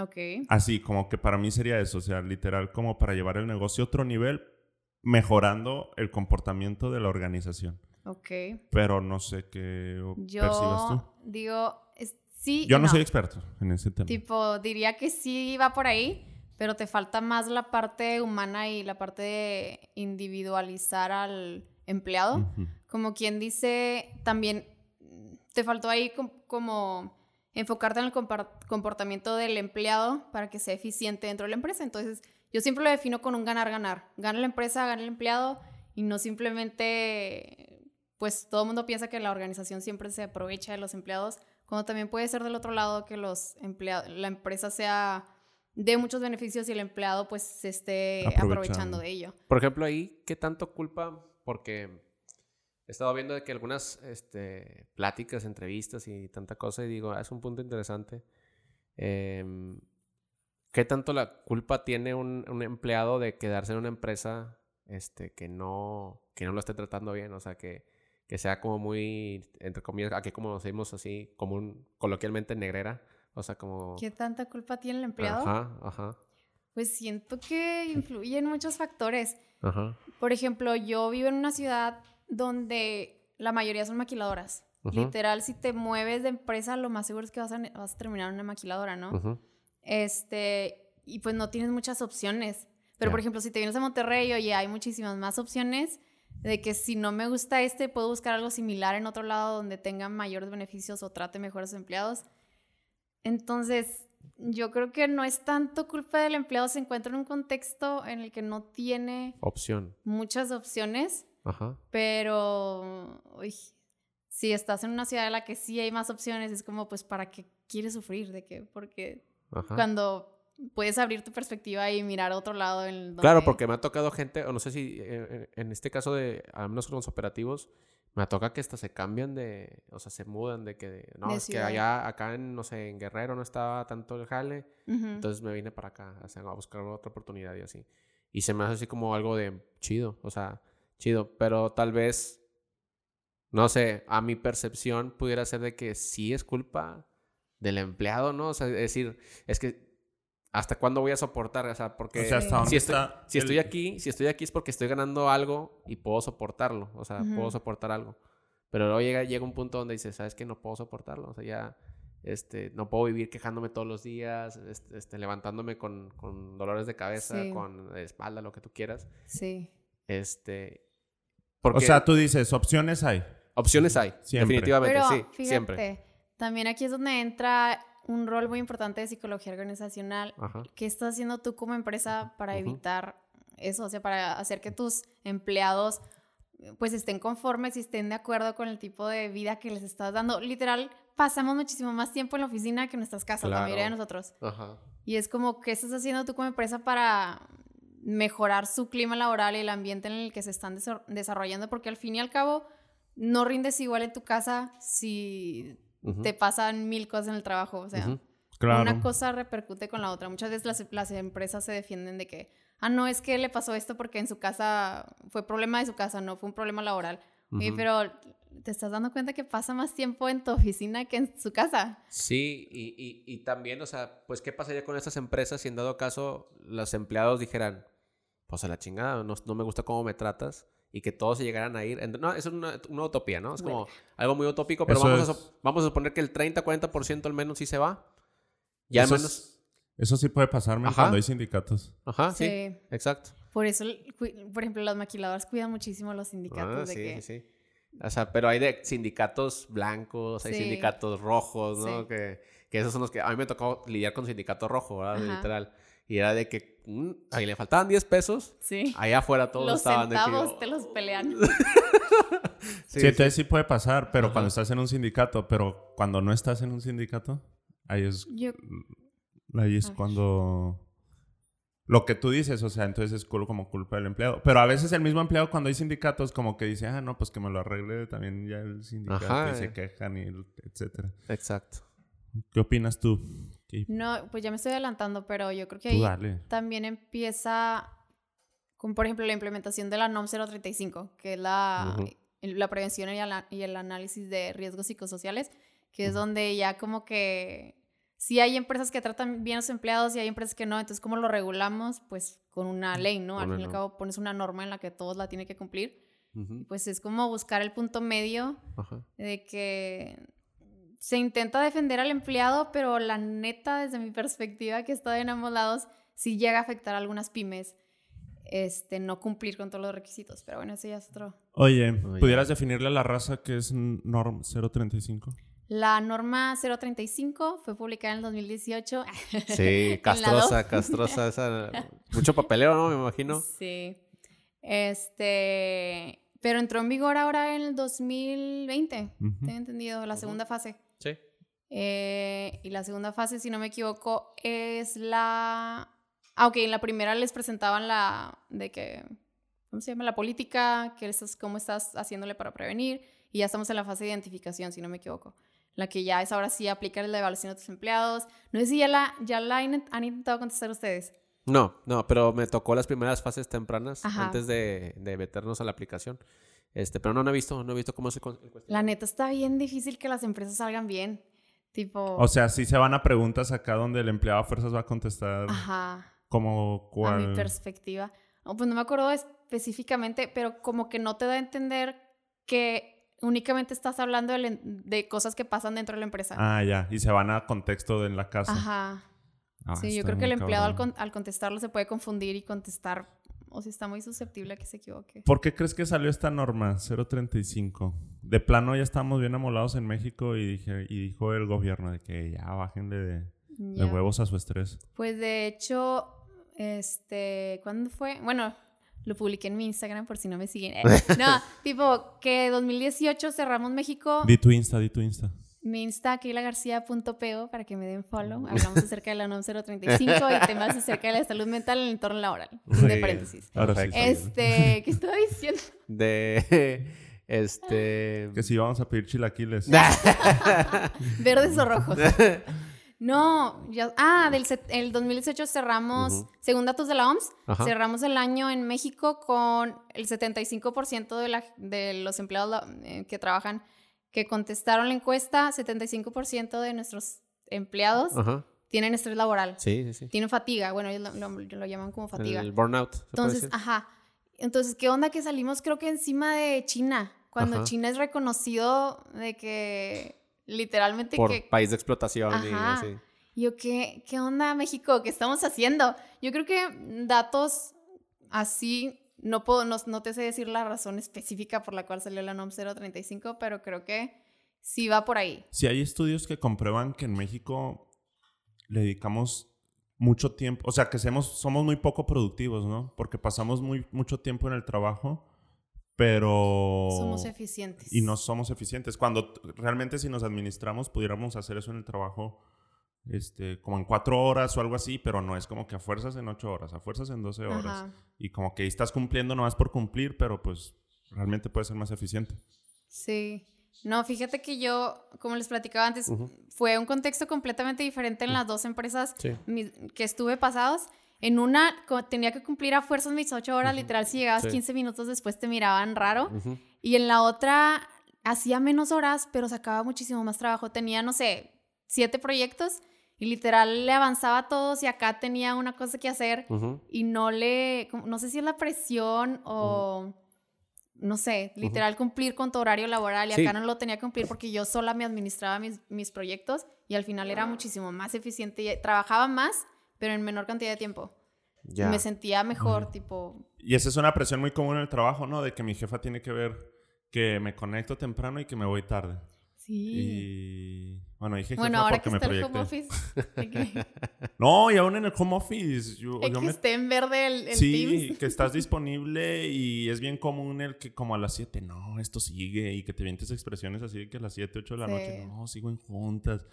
Ok. Así, como que para mí sería eso, o sea, literal, como para llevar el negocio a otro nivel, mejorando el comportamiento de la organización. Ok. Pero no sé qué o- percibas tú. Yo digo, es- sí. Yo no, soy experto en ese tema. Tipo, diría que sí va por ahí, pero te falta más la parte humana y la parte de individualizar al empleado. Como quien dice, también te faltó ahí com- como enfocarte en el comportamiento del empleado para que sea eficiente dentro de la empresa. Entonces, yo siempre lo defino con un ganar-ganar. Gana la empresa, gana el empleado y no simplemente, pues todo el mundo piensa que la organización siempre se aprovecha de los empleados, cuando también puede ser del otro lado que los empleados, la empresa sea de muchos beneficios y el empleado pues se esté Aprovechando. aprovechando de ello. Por ejemplo, ahí, ¿qué tanto culpa? Porque he estado viendo de que algunas este, pláticas, entrevistas y tanta cosa, y digo, ah, es un punto interesante. Em, ¿Qué tanto la culpa tiene un, un empleado de quedarse en una empresa este, que, no, que no lo esté tratando bien? O sea, que, que sea como muy, entre comillas, aquí como decimos así, como un, coloquialmente negrera. O sea, como... ¿Qué tanta culpa tiene el empleado? Ajá, ajá, Pues siento que influyen muchos factores. ajá. Por ejemplo, yo vivo en una ciudad donde la mayoría son maquiladoras. ujú, Literal, si te mueves de empresa, lo más seguro es que vas a, vas a terminar en una maquiladora, ¿no? ujú. Este, y pues no tienes muchas opciones. Pero, Ya. por ejemplo, si te vienes a Monterrey, oye, hay muchísimas más opciones de que si no me gusta este, puedo buscar algo similar en otro lado donde tenga mayores beneficios o trate mejor a sus empleados. Entonces, yo creo que no es tanto culpa del empleado, se encuentra en un contexto en el que no tiene Opción. muchas opciones, Ajá. pero uy, si estás en una ciudad en la que sí hay más opciones, es como, pues, ¿para qué quieres sufrir? ¿De qué? Porque Ajá. cuando puedes abrir tu perspectiva y mirar a otro lado en el Claro, donde- porque me ha tocado gente, o no sé si eh, en este caso de, al menos con los operativos, me toca que hasta se cambian de, o sea, se mudan de que, no, De es que allá, acá en, no sé, en Guerrero no estaba tanto el jale, Ujú. entonces me vine para acá o sea, a buscar otra oportunidad y así. Y se me hace así como algo de chido, o sea, chido, pero tal vez, no sé, a mi percepción pudiera ser de que sí es culpa del empleado, ¿no? O sea, es decir, es que ¿hasta cuándo voy a soportar? O sea, porque o sea, hasta dónde si estoy, está si el- estoy aquí, si estoy aquí es porque estoy ganando algo y puedo soportarlo, o sea, puedo soportar algo. Pero luego llega, llega un punto donde dices, ¿sabes qué? No puedo soportarlo, o sea, ya este, no puedo vivir quejándome todos los días, este, este, levantándome con, con dolores de cabeza, Sí. con espalda, lo que tú quieras. Sí. Este, O porque sea, tú dices, opciones hay. opciones hay, Siempre. definitivamente, Pero sí, fíjate, siempre. también aquí es donde entra un rol muy importante de psicología organizacional. Ajá. ¿Qué estás haciendo tú como empresa para evitar eso? O sea, para hacer que tus empleados pues estén conformes y estén de acuerdo con el tipo de vida que les estás dando. Literal, pasamos muchísimo más tiempo en la oficina que en nuestras casas, la mayoría de Claro. nosotros. Ajá. Y es como, ¿qué estás haciendo tú como empresa para mejorar su clima laboral y el ambiente en el que se están desa- desarrollando? Porque al fin y al cabo, no rindes igual en tu casa si Te pasan mil cosas en el trabajo. O sea. Claro. una cosa repercute con la otra. Muchas veces las, las empresas se defienden de que, ah, no, es que le pasó esto porque en su casa fue problema de su casa, no fue un problema laboral. Oye, pero te estás dando cuenta que pasa más tiempo en tu oficina que en su casa. Sí, y, y, y también, o sea, pues, ¿qué pasaría con estas empresas si en dado caso los empleados dijeran, pues a la chingada, no, no me gusta cómo me tratas? Y que todos se llegaran a ir. No, eso es una, una utopía, ¿no? Es como algo muy utópico, pero vamos, a, es- sup- vamos a suponer que el 30-40% al menos sí se va. Y al Eso, menos... es- eso sí puede pasarme Ajá. cuando hay sindicatos. Ajá, sí. Sí. exacto. Por eso, por ejemplo, las maquiladoras cuidan muchísimo a los sindicatos Ah, de sí, que... sí, sí. O sea, pero hay de sindicatos blancos, hay Sí. sindicatos rojos, ¿no? Sí. Que, que esos son los que... A mí me tocó lidiar con sindicato rojo, ¿verdad? Ajá. Literal. Y era de que... mm, ahí le faltaban 10 pesos. Sí. Allá afuera todos Los estaban de que... centavos te los pelean. Sí, Sí, entonces sí puede pasar, pero Ajá. cuando estás en un sindicato, pero cuando no estás en un sindicato, ahí es, Yo, ahí es Ay. cuando... Lo que tú dices, o sea, entonces es como culpa del empleado. Pero a veces el mismo empleado cuando hay sindicatos como que dice, ah, no, pues que me lo arregle también ya el sindicato Ajá, y se eh. quejan y etcétera. Exacto. ¿Qué opinas tú? ¿Qué- no, pues ya me estoy adelantando, pero yo creo que ahí dale. también empieza con, por ejemplo, la implementación de la NOM 035, que es la, la prevención y, el análisis de riesgos psicosociales, que es Ujú. donde ya como que sí hay empresas que tratan bien a sus empleados y hay empresas que no, entonces ¿cómo lo regulamos? Pues con una ley, ¿no? Al fin y al cabo pones una norma en la que todos la tienen que cumplir. Pues es como buscar el punto medio Ajá. de que se intenta defender al empleado, pero la neta, desde mi perspectiva, que estoy en ambos lados, sí llega a afectar a algunas pymes este, no cumplir con todos los requisitos. Pero bueno, eso ya es otro. Oye, Oye. ¿pudieras definirle a la raza que es NORM 035? La norma 035 fue publicada en el 2018. Sí, castrosa, castrosa. Esa... Mucho papeleo, ¿no? Me imagino. Sí. Este. Pero entró en vigor ahora en el 2020. Ujú. Tengo entendido, la segunda fase. Eh, y la segunda fase, si no me equivoco, es la... Ah, ok, en la primera les presentaban la... de que... ¿Cómo se llama? La política, que es, cómo estás haciéndole para prevenir. Y ya estamos en la fase de identificación, si no me equivoco. La que ya es ahora sí aplicar la evaluación a tus empleados. No sé si ya la, ya la han intentado contestar ustedes. No, no, pero me tocó las primeras fases tempranas Ajá. antes de, de meternos a la aplicación. Este, pero no, no he visto, no he visto cómo es el, el La neta está bien difícil que las empresas salgan bien. Tipo... O sea, sí se van a preguntas acá donde el empleado a fuerzas va a contestar Ajá. como a cuál... mi perspectiva. No, pues no me acuerdo específicamente, pero como que no te da a entender que únicamente estás hablando de, cosas que pasan dentro de la empresa. Ah, ya. Y se van a contexto de en la casa. Ajá. Ah, sí, yo creo que el empleado al, con- al contestarlo se puede confundir y contestar, o si está muy susceptible a que se equivoque. ¿Por qué crees que salió esta norma 035? De plano ya estábamos bien amolados en México y, dije, y dijo el gobierno de que ya bájenle de, de huevos a su estrés. Pues de hecho, este, ¿cuándo fue? Bueno, lo publiqué en mi Instagram por si no me siguen. Eh, No, tipo que 2018 cerramos México. Di tu Insta, di tu Insta. Mi Insta, keilagarcia.po para que me den follow. Hablamos acerca de la NOM 035 y temas acerca de la salud mental en el entorno laboral. Muy De paréntesis. Ahora sí. Perfecto. Este, ¿qué estaba diciendo? De. Este. Que si vamos a pedir chilaquiles. Verdes o rojos. No, ya, ah, del set- el 2018 cerramos, Ujú. según datos de la OMS, Ajá. cerramos el año en México con el 75% de, la, de los empleados eh, que trabajan, que contestaron la encuesta, 75% de nuestros empleados Ajá. tienen estrés laboral, Sí, sí, sí. tienen fatiga, bueno, ellos lo, lo- lo llaman como fatiga. El burnout. ¿se puede Entonces, ajá. Entonces, ¿qué onda que salimos creo que encima de China? Cuando Ajá. China es reconocido de que literalmente Por que país de explotación y Ajá. así. yo, ¿qué, ¿qué onda México? ¿Qué estamos haciendo? Yo creo que datos así, no, puedo, no, no te sé decir la razón específica por la cual salió la NOM 035, pero creo que sí va por ahí. Si hay estudios que comprueban que en México le dedicamos mucho tiempo, o sea, que somos, somos muy poco productivos, ¿no? Porque pasamos muy, mucho tiempo en el trabajo, pero... Somos eficientes. y no somos eficientes. Cuando realmente si nos administramos pudiéramos hacer eso en el trabajo este, como en cuatro horas o algo así, pero no es como que a fuerzas en ocho horas, a fuerzas en doce horas. Ajá. Y como que estás cumpliendo nomás por cumplir, pero pues realmente puede ser más eficiente. Sí. No, fíjate que yo, como les platicaba antes, fue un contexto completamente diferente en las dos empresas Sí. que estuve pasados. En una tenía que cumplir a fuerzas mis ocho horas, Ujú. literal, si llegabas Sí. 15 minutos después te miraban raro. Y en la otra hacía menos horas, pero sacaba muchísimo más trabajo. Tenía, no sé, siete proyectos y literal le avanzaba a todos y acá tenía una cosa que hacer y no le, no sé si es la presión o, no sé, literal cumplir con tu horario laboral y Sí. acá no lo tenía que cumplir porque yo sola me administraba mis, mis proyectos y al final era muchísimo más eficiente y trabajaba más, pero en menor cantidad de tiempo. Ya. Me sentía mejor, tipo, Y esa es una presión muy común en el trabajo, ¿no? De que mi jefa tiene que ver que me conecto temprano y que me voy tarde. Sí. Y bueno, dije Bueno, ahora que me está el proyecté. home office, No, y aún en el home office. Yo, yo que me esté en verde el, el sí, Teams. que estás disponible y es bien común el que como a las 7, no, esto sigue y que te vientes expresiones así de que a las 7, 8 de la Sí. noche, no, sigo en juntas,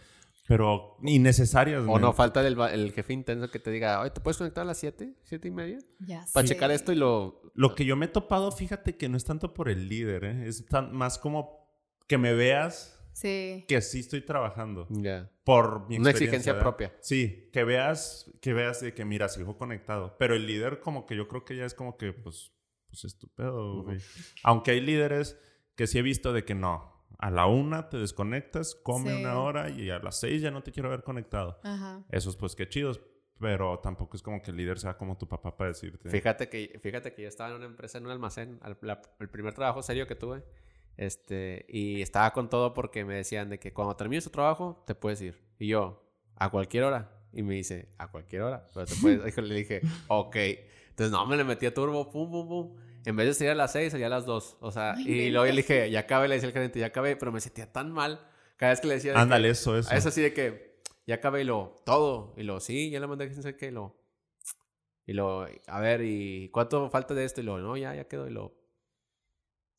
pero innecesarias. O no, falta el, el jefe intenso que te diga, oye, ¿te puedes conectar a las 7? ¿7 y media? Ya Para sé. checar esto y lo... Lo que yo me he topado, fíjate que no es tanto por el líder, ¿eh? es tan, más como que me veas Sí. que sí estoy trabajando. Ya. Por mi Una experiencia, exigencia ¿verdad? propia. Sí, que veas, que veas de que mira, sigo conectado. Pero el líder como que yo creo que ya es como que, pues, pues estúpido, Ujú. güey. Aunque hay líderes que sí he visto de que no. A la una te desconectas, come Sí. una hora y a las seis ya no te quiero ver conectado. Ajá. Esos pues qué chidos. Pero tampoco es como que el líder sea como tu papá para decirte. Fíjate que, fíjate que yo estaba en una empresa, en un almacén, al- la- el primer trabajo serio que tuve, este, y estaba con todo porque me decían de que cuando termines tu trabajo, te puedes ir. Y yo, a cualquier hora. Y me dice, a cualquier hora, pero te puedes... Le dije, ok. Entonces, no, me le metí a turbo, pum, pum, pum. En vez de salir a las 6, salía a las 2. O sea, Ay, y luego yo le dije, ya acabé, le decía al gerente, ya acabé, pero me sentía tan mal. Cada vez que le decía... de Ándale, eso, eso. es así de que ya acabé y lo todo. Y lo, sí, ya le mandé que no sé qué. Y lo, y lo, a ver, ¿y cuánto falta de esto? Y lo, no, ya, ya quedó. Y lo,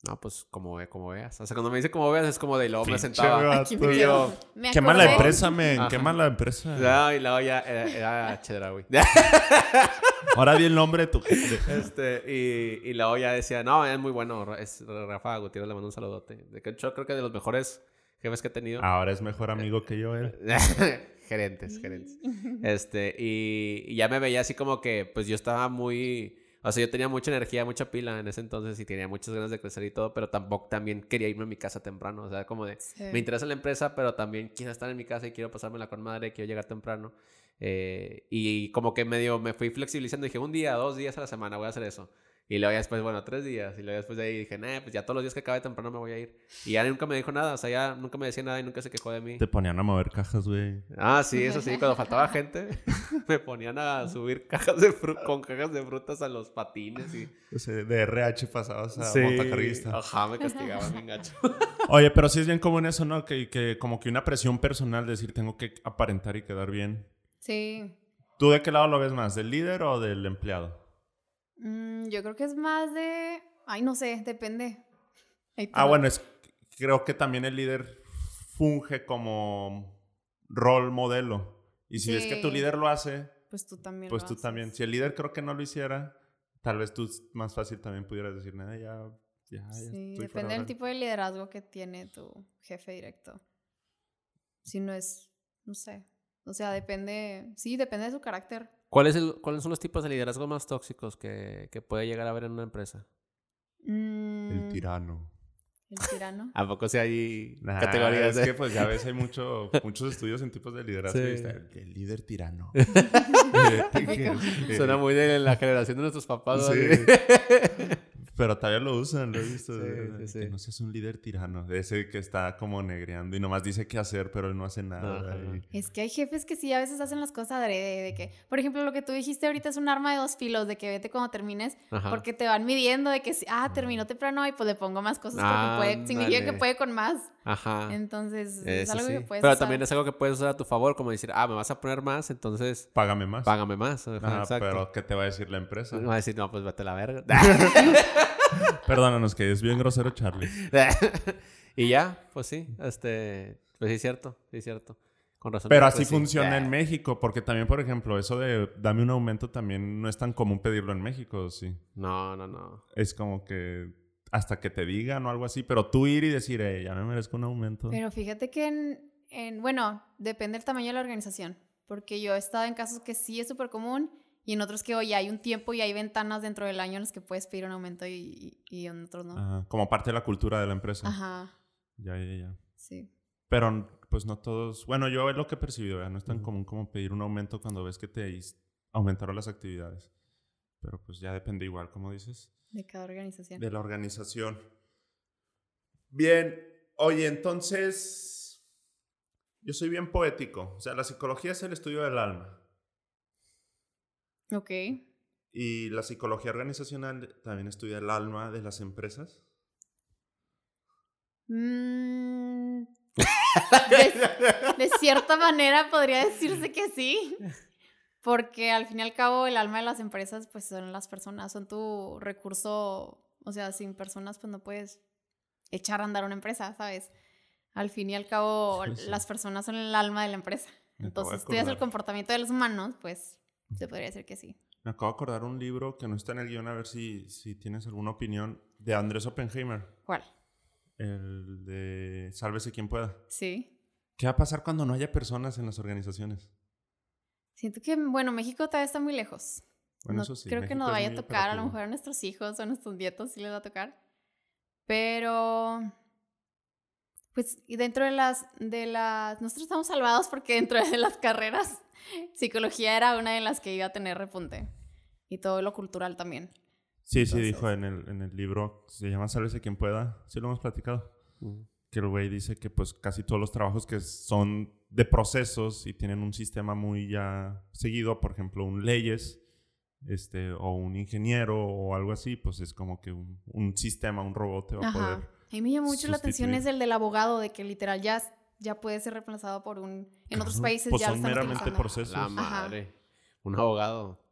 no, pues como, ve- como veas. O sea, cuando me dice como veas, es como de lo me sentaba. vato. Aquí me Y quedo. yo, Me Qué mala empresa, men. Qué mala empresa. Ya, y luego ya era, era chedra, güey. Ahora di el nombre de tu jefe. este, y, y luego ya decía, no, es muy bueno. Es Rafa Gutiérrez, le mando un saludote. De que yo creo que de los mejores jefes que he tenido. Ahora es mejor amigo que yo, él. gerentes, gerentes. Este, y, y ya me veía así como que, pues yo estaba muy, o sea, yo tenía mucha energía, mucha pila en ese entonces y tenía muchas ganas de crecer y todo, pero tampoco también quería irme a mi casa temprano, o sea, como de, Sí. me interesa la empresa, pero también quiero estar en mi casa y quiero pasármela con madre, quiero llegar temprano. Eh, y como que medio me fui flexibilizando. Dije, un día, dos días a la semana voy a hacer eso. Y luego ya después, bueno, tres días. Y luego después de ahí dije, nah, pues ya todos los días que acabe temprano me voy a ir. Y ya nunca me dijo nada. O sea, ya nunca me decía nada y nunca se quejó de mí. Te ponían a mover cajas, güey. Ah, sí, eso sí. Cuando faltaba gente, me ponían a subir cajas de con cajas de frutas a los patines y... O sea, de RH pasabas a Sí. montacarguista. Ajá, me castigaban bien gacho. Oye, pero sí es bien común eso, ¿no? Que, que como que una presión personal, decir, tengo que aparentar y quedar bien. Sí. ¿Tú de qué lado lo ves más? ¿Del líder o del empleado? Mm, yo creo que es más de... Ay, no sé, depende. Ah, bueno, es, creo que también el líder funge como rol modelo. Y si ves que tu líder lo hace, Pues tú también. pues lo tú haces. también. Si el líder creo que no lo hiciera, tal vez tú más fácil también pudieras decir, nada, ya, ya, ya Sí, depende de del hora". tipo de liderazgo que tiene tu jefe directo. Si no es, no sé. O sea, depende, sí, depende de su carácter. ¿Cuál es el, ¿Cuáles son los tipos de liderazgo más tóxicos que, que puede llegar a haber en una empresa? Mm, El tirano. El tirano. ¿A poco sí hay Nah, categorías es de...? que pues ya ves, hay mucho, muchos estudios en tipos de liderazgo. Sí. y está el, el líder tirano. Suena muy de la generación de nuestros papás. Pero todavía lo usan, lo he visto. Sí, de- sí, Que sí. no seas un líder tirano. De ese que está como negreando y nomás dice qué hacer, pero él no hace nada. Y- Es que hay jefes que sí a veces hacen las cosas adrede, de que, por ejemplo, lo que tú dijiste ahorita es un arma de dos filos, de que vete cuando termines, Ajá. porque te van midiendo de que, si- ah, terminó temprano y pues le pongo más cosas porque puede, significa que puede con más. Ajá. Entonces, es algo sí. que puedes Pero usar. también es algo que puedes usar a tu favor, como decir, ah, me vas a poner más, entonces Págame más. págame más. Ajá, Ajá, exacto. pero ¿qué te va a decir la empresa? No va a decir, no, pues vete a la verga. Perdónanos, que es bien grosero Charlie. y ya, pues sí, este, pues sí es cierto, sí es cierto. Con razón. Pero pues así sí. funciona en México, porque también, por ejemplo, eso de dame un aumento también no es tan común pedirlo en México, sí. No, no, no. Es como que hasta que te digan o algo así, pero tú ir y decir, eh, ya me merezco un aumento. Pero fíjate que en, en- bueno, depende del tamaño de la organización, porque yo he estado en casos que sí es súper común y en otros que, oye, hay un tiempo y hay ventanas dentro del año en los que puedes pedir un aumento y, y, y en otros no. Ajá, como parte de la cultura de la empresa. Ajá, Ya, ya, ya. sí. Pero pues no todos, bueno, yo es lo que he percibido, ¿verdad? no es tan común como pedir un aumento cuando ves que te aumentaron las actividades. Pero pues ya depende igual, como dices, De cada organización. de la organización. Bien, oye, entonces, yo soy bien poético, o sea, la psicología es el estudio del alma Ok. y la psicología organizacional también estudia el alma de las empresas. Mm, de, de cierta manera podría decirse que sí. Porque al fin y al cabo el alma de las empresas pues son las personas, son tu recurso, o sea, sin personas pues no puedes echar a andar una empresa, ¿sabes? Al fin y al cabo Sí, sí. las personas son el alma de la empresa. Me Entonces estudias el comportamiento de los humanos, pues se podría decir que sí. Me acabo de acordar un libro que no está en el guion, a ver si, si tienes alguna opinión, de Andrés Oppenheimer, ¿Cuál? el de Sálvese quien pueda. Sí. ¿Qué va a pasar cuando no haya personas en las organizaciones? Siento que, bueno, México todavía está muy lejos. Bueno, no eso sí. creo que nos vaya a tocar, a lo mejor a nuestros hijos o a nuestros nietos sí les va a tocar. Pero, pues, y dentro de las, de las, nosotros estamos salvados porque dentro de las carreras, psicología era una de las que iba a tener repunte. Y todo lo cultural también. Sí, sí, Entonces- dijo en el, en el libro, se llama Sálvese quien pueda, sí lo hemos platicado, Ujú. que el güey dice que pues casi todos los trabajos que son de procesos y tienen un sistema muy ya seguido, por ejemplo, un leyes, este, o un ingeniero o algo así, pues es como que un, un sistema, un robot te va a Ajá. poder. A mí me llama mucho la atención es el del abogado, de que literal ya, ya puede ser reemplazado por un... En otros países pues ya lo son están meramente utilizando. procesos. La madre. Un abogado.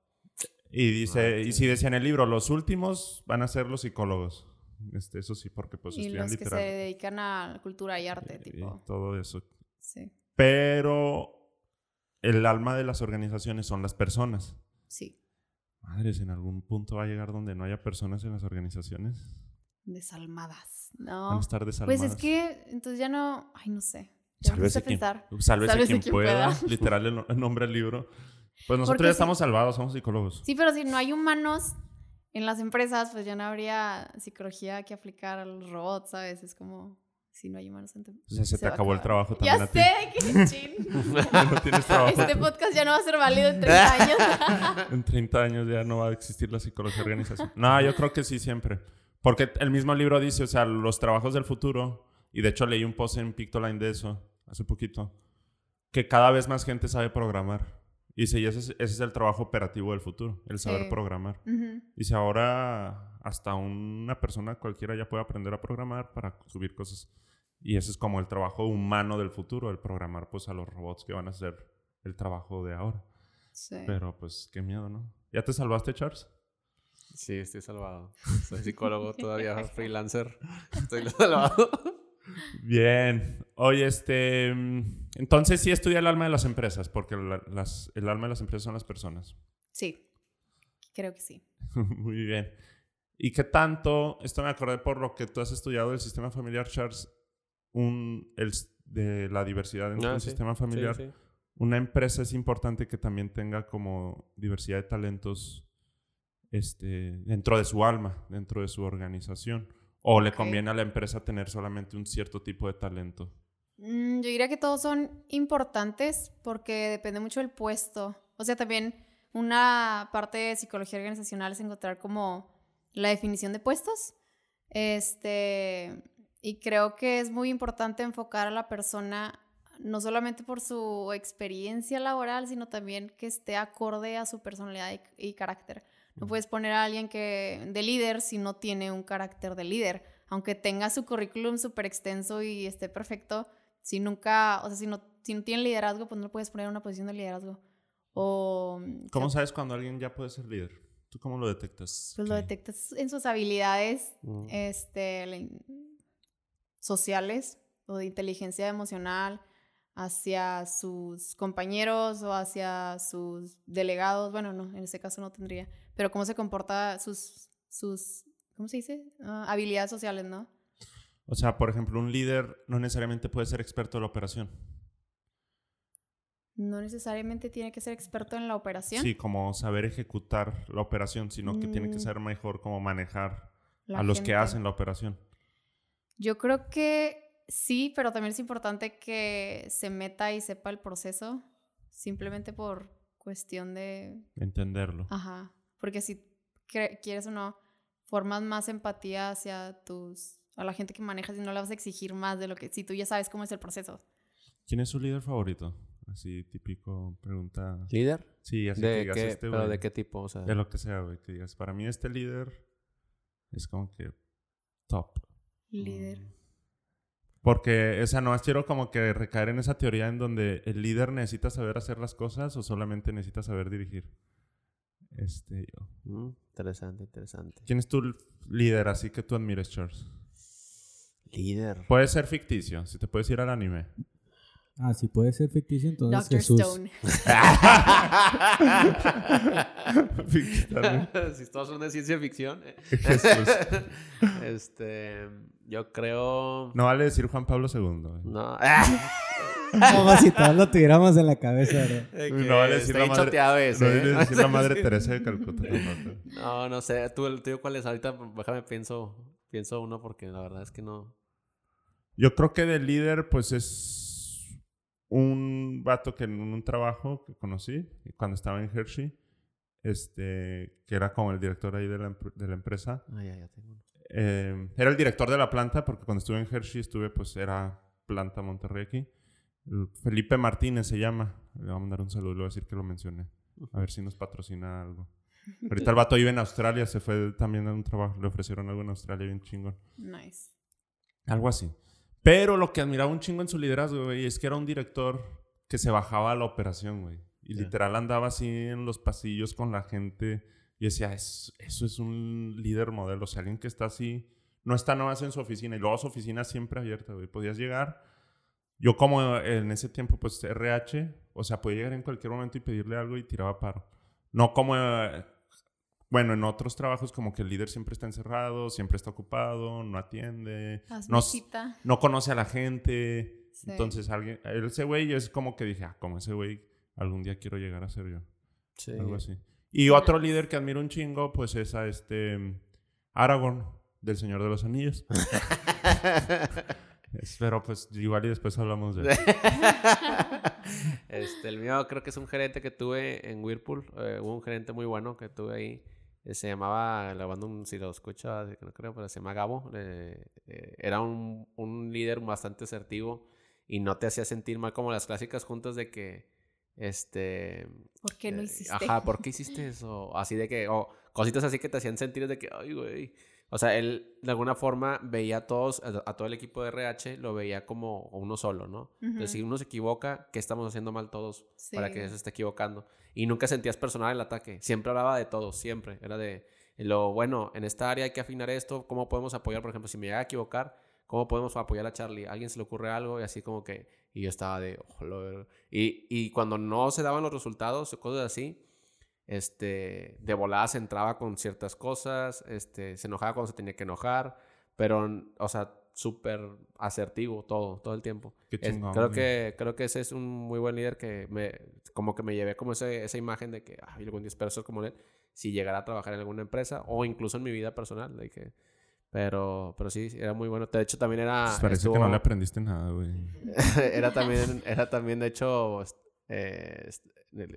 Y dice, y si decía en el libro, los últimos van a ser los psicólogos. Este, eso sí, porque pues y estudian los que se literal. dedican a cultura y arte, y tipo. todo eso. Sí, Pero el alma de las organizaciones son las personas. sí. Madres, en algún punto va a llegar donde no haya personas en las organizaciones. Desalmadas. Van No. a estar Pues desalmadas. es que entonces ya no. Ay, no sé. Sálvese a quien, pensar. sálvese quien quien pueda. pueda. Literal el, el nombre del libro. Pues nosotros Porque ya estamos salvados, somos psicólogos. Sí, pero si no hay humanos en las empresas, pues ya no habría psicología que aplicar a los robots, ¿sabes? Es como. si no hay humanos en O sea, se, te va a acabó el trabajo también Ya a sé, que chin. no tienes trabajo. Este podcast ya no va a ser válido en 30 años. En 30 años ya no va a existir la psicología organizacional. No, yo creo que sí siempre. Porque el mismo libro dice, o sea, los trabajos del futuro, y de hecho leí un post en Pictoline de eso hace poquito, que cada vez más gente sabe programar. Y dice, y ese es, ese es el trabajo operativo del futuro, el saber Sí. programar. Ujú. Dice, ahora hasta una persona cualquiera ya puede aprender a programar para subir cosas. Y ese es como el trabajo humano del futuro, el programar pues a los robots que van a hacer el trabajo de ahora. Sí. Pero pues qué miedo, ¿no? ¿Ya te salvaste, Charles? Sí, estoy salvado. Soy psicólogo todavía, freelancer. Estoy salvado. Bien. Oye, este... Entonces sí estudia el alma de las empresas, porque la- las- el alma de las empresas son las personas. Sí, creo que sí. Muy bien. ¿Y qué tanto, esto me acordé por lo que tú has estudiado del sistema familiar, Charles, un, el, de la diversidad dentro Ah, del sí. sistema familiar? Sí, sí. Una empresa es importante que también tenga como diversidad de talentos este, dentro de su alma, dentro de su organización. O le Ok. conviene a la empresa tener solamente un cierto tipo de talento. Mm, yo diría que todos son importantes porque depende mucho del puesto. O sea, también una parte de psicología organizacional es encontrar como la definición de puestos. Este, y creo que es muy importante enfocar a la persona no solamente por su experiencia laboral, sino también que esté acorde a su personalidad y, y carácter. No puedes poner a alguien que de líder si no tiene un carácter de líder, aunque tenga su currículum súper extenso y esté perfecto, si nunca, o sea, si no, si no tiene liderazgo, pues no lo puedes poner en una posición de liderazgo. O ¿Cómo o sea, sabes cuando alguien ya puede ser líder? ¿Tú cómo lo detectas? pues lo detectas en sus habilidades Mm. este, sociales o de inteligencia emocional hacia sus compañeros o hacia sus delegados. Bueno, no, en ese caso no tendría. Pero cómo se comporta sus, sus ¿cómo se dice? Ah, habilidades sociales, ¿no? O sea, por ejemplo, un líder no necesariamente puede ser experto en la operación. No necesariamente tiene que ser experto en la operación. Sí, como saber ejecutar la operación, sino que tiene que Mm. ser mejor como manejar la a los que hacen la operación. Yo creo que sí, pero también es importante que se meta y sepa el proceso, simplemente por cuestión de, Entenderlo. ajá, porque si quieres o no, formas más empatía hacia tus, a la gente que manejas y no le vas a exigir más de lo que, si tú ya sabes cómo es el proceso. ¿Quién es su líder favorito? Así, típico pregunta. ¿Líder? Sí, así que ¿De digas qué, este, ¿Pero güey. de qué tipo? O sea, De lo que sea, güey. Que digas, para mí este líder es como que top. Líder. Mm. Porque, o sea, no quiero como que recaer en esa teoría en donde el líder necesita saber hacer las cosas o solamente necesita saber dirigir. Este, yo. Mm, interesante, interesante. ¿Quién es tu líder así que tú admires, Charles? Líder. Puede ser ficticio, si te puedes ir al anime. Ah, si puede ser ficticio, entonces Doctor Jesús. Stone. si todos son de ciencia ficción. eh. Jesús. este, yo creo... No vale decir Juan Pablo II. güey. No. Como si todos lo tuviéramos en la cabeza, ¿verdad? No vale decir la madre- No ¿eh? vale decir la madre Teresa de Calcuta. No, no sé. ¿Tú, el tuyo cuál es? Ahorita déjame pienso, pienso uno porque la verdad es que no... Yo creo que de líder, pues es un vato que en un trabajo que conocí cuando estaba en Hershey, este, que era como el director ahí de la, de la empresa. Ah, ya, ya tengo. Eh, era el director de la planta, porque cuando estuve en Hershey estuve, pues era planta Monterrey aquí. El Felipe Martínez se llama. Le voy a mandar un saludo, le voy a decir que lo mencioné. A ver si nos patrocina algo. Ahorita el vato vive en Australia, se fue también a un trabajo, le ofrecieron algo en Australia bien chingón. Nice. Algo así. Pero lo que admiraba un chingo en su liderazgo, güey, es que era un director que se bajaba a la operación, güey. Y Ya. literal andaba así en los pasillos con la gente. Y decía, "Es- eso es un líder modelo. O sea, alguien que está así, no está nomás en su oficina. Y luego su oficina siempre abierta, güey. Podías llegar. Yo como en ese tiempo, pues RH, o sea, podía llegar en cualquier momento y pedirle algo y tiraba paro. No como, eh, bueno, en otros trabajos como que el líder siempre está encerrado, siempre está ocupado, no atiende, no, no conoce a la gente. Sí. Entonces, alguien, ese güey es como que dije, ah, como ese güey, algún día quiero llegar a ser yo. Sí. Algo así. Y otro líder que admiro un chingo, pues es a este Aragorn, del Señor de los Anillos. Pero pues igual y después hablamos de eso. este, el mío creo que es un gerente que tuve en Whirlpool. eh, hubo un gerente muy bueno que tuve ahí. eh, se llamaba, la banda, un- si lo escucha, no creo, pero se llama Gabo. eh, eh, era un, un líder bastante asertivo y no te hacía sentir mal como las clásicas juntas de que, este... ¿Por qué no eh, hiciste? Ajá, ¿por qué hiciste eso? Así de que, o cositas así que te hacían sentir de que, ay, güey. O sea, él de alguna forma veía a todos, a, a todo el equipo de RH, lo veía como uno solo, ¿no? Entonces, si uno se equivoca, ¿qué estamos haciendo mal todos para que se esté equivocando? Y nunca sentías personal el ataque. Siempre hablaba de todos, siempre. Era de lo bueno, en esta área hay que afinar esto. ¿Cómo podemos apoyar? Por ejemplo, si me llega a equivocar, ¿cómo podemos apoyar a Charlie? ¿A alguien se le ocurre algo? Y así como que. Y yo estaba de. Y, y cuando no se daban los resultados cosas así, este, de volada se entraba con ciertas cosas, este, se enojaba cuando se tenía que enojar, pero, o sea, súper asertivo todo, todo el tiempo. Qué Es- chingón, creo, güey. que, creo que ese es un muy buen líder que me, como que me llevé como ese, esa imagen de que, ay, algún día espero ser como él, si llegara a trabajar en alguna empresa o incluso en mi vida personal, de que, pero, pero sí, era muy bueno. De hecho, también era... Pues parece que no estuvo- le aprendiste nada, güey. era también, era también, de hecho, eh,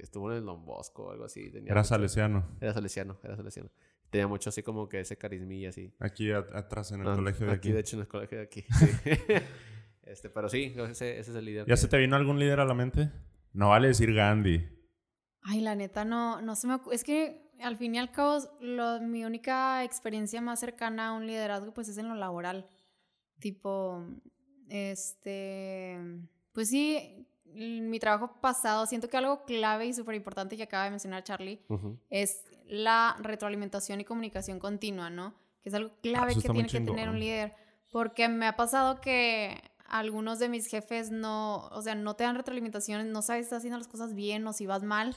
estuvo en el Don Bosco o algo así. tenía Era mucho- salesiano. Era salesiano, era salesiano. Tenía mucho así como que ese carismilla así. Aquí a- atrás en el Ah, colegio de aquí. de hecho, en el colegio de aquí. sí. este, pero sí, ese, ese es el líder. ¿Ya que- se te vino algún líder a la mente? No vale decir Gandhi. Ay, la neta, no, no se me ocu- Es que al fin y al cabo, lo- mi única experiencia más cercana a un liderazgo, pues es en lo laboral. Tipo, este. Pues sí, mi trabajo pasado, siento que algo clave y súper importante que acaba de mencionar Charlie es la retroalimentación y comunicación continua, ¿no? Que es algo clave eso que tiene que tener un líder. Porque me ha pasado que algunos de mis jefes no, o sea, no te dan retroalimentaciones, no sabes si estás haciendo las cosas bien o si vas mal.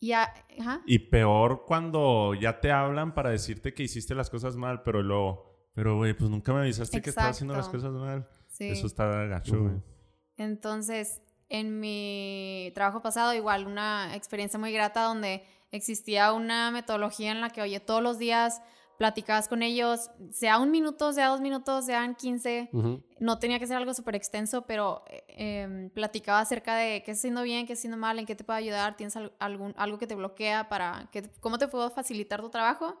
Y a- ajá. Y peor cuando ya te hablan para decirte que hiciste las cosas mal, pero luego, pero güey, pues nunca me avisaste que estaba haciendo las cosas mal. Sí. Eso está gacho, güey. Entonces, en mi trabajo pasado, igual una experiencia muy grata donde existía una metodología en la que, oye, todos los días platicabas con ellos, sea un minuto, sea dos minutos, sean 15, Ujú. no tenía que ser algo súper extenso, pero eh, em, platicaba acerca de qué estás haciendo bien, qué estás haciendo mal, en qué te puedo ayudar, tienes al- algún, algo que te bloquea para, que, cómo te puedo facilitar tu trabajo.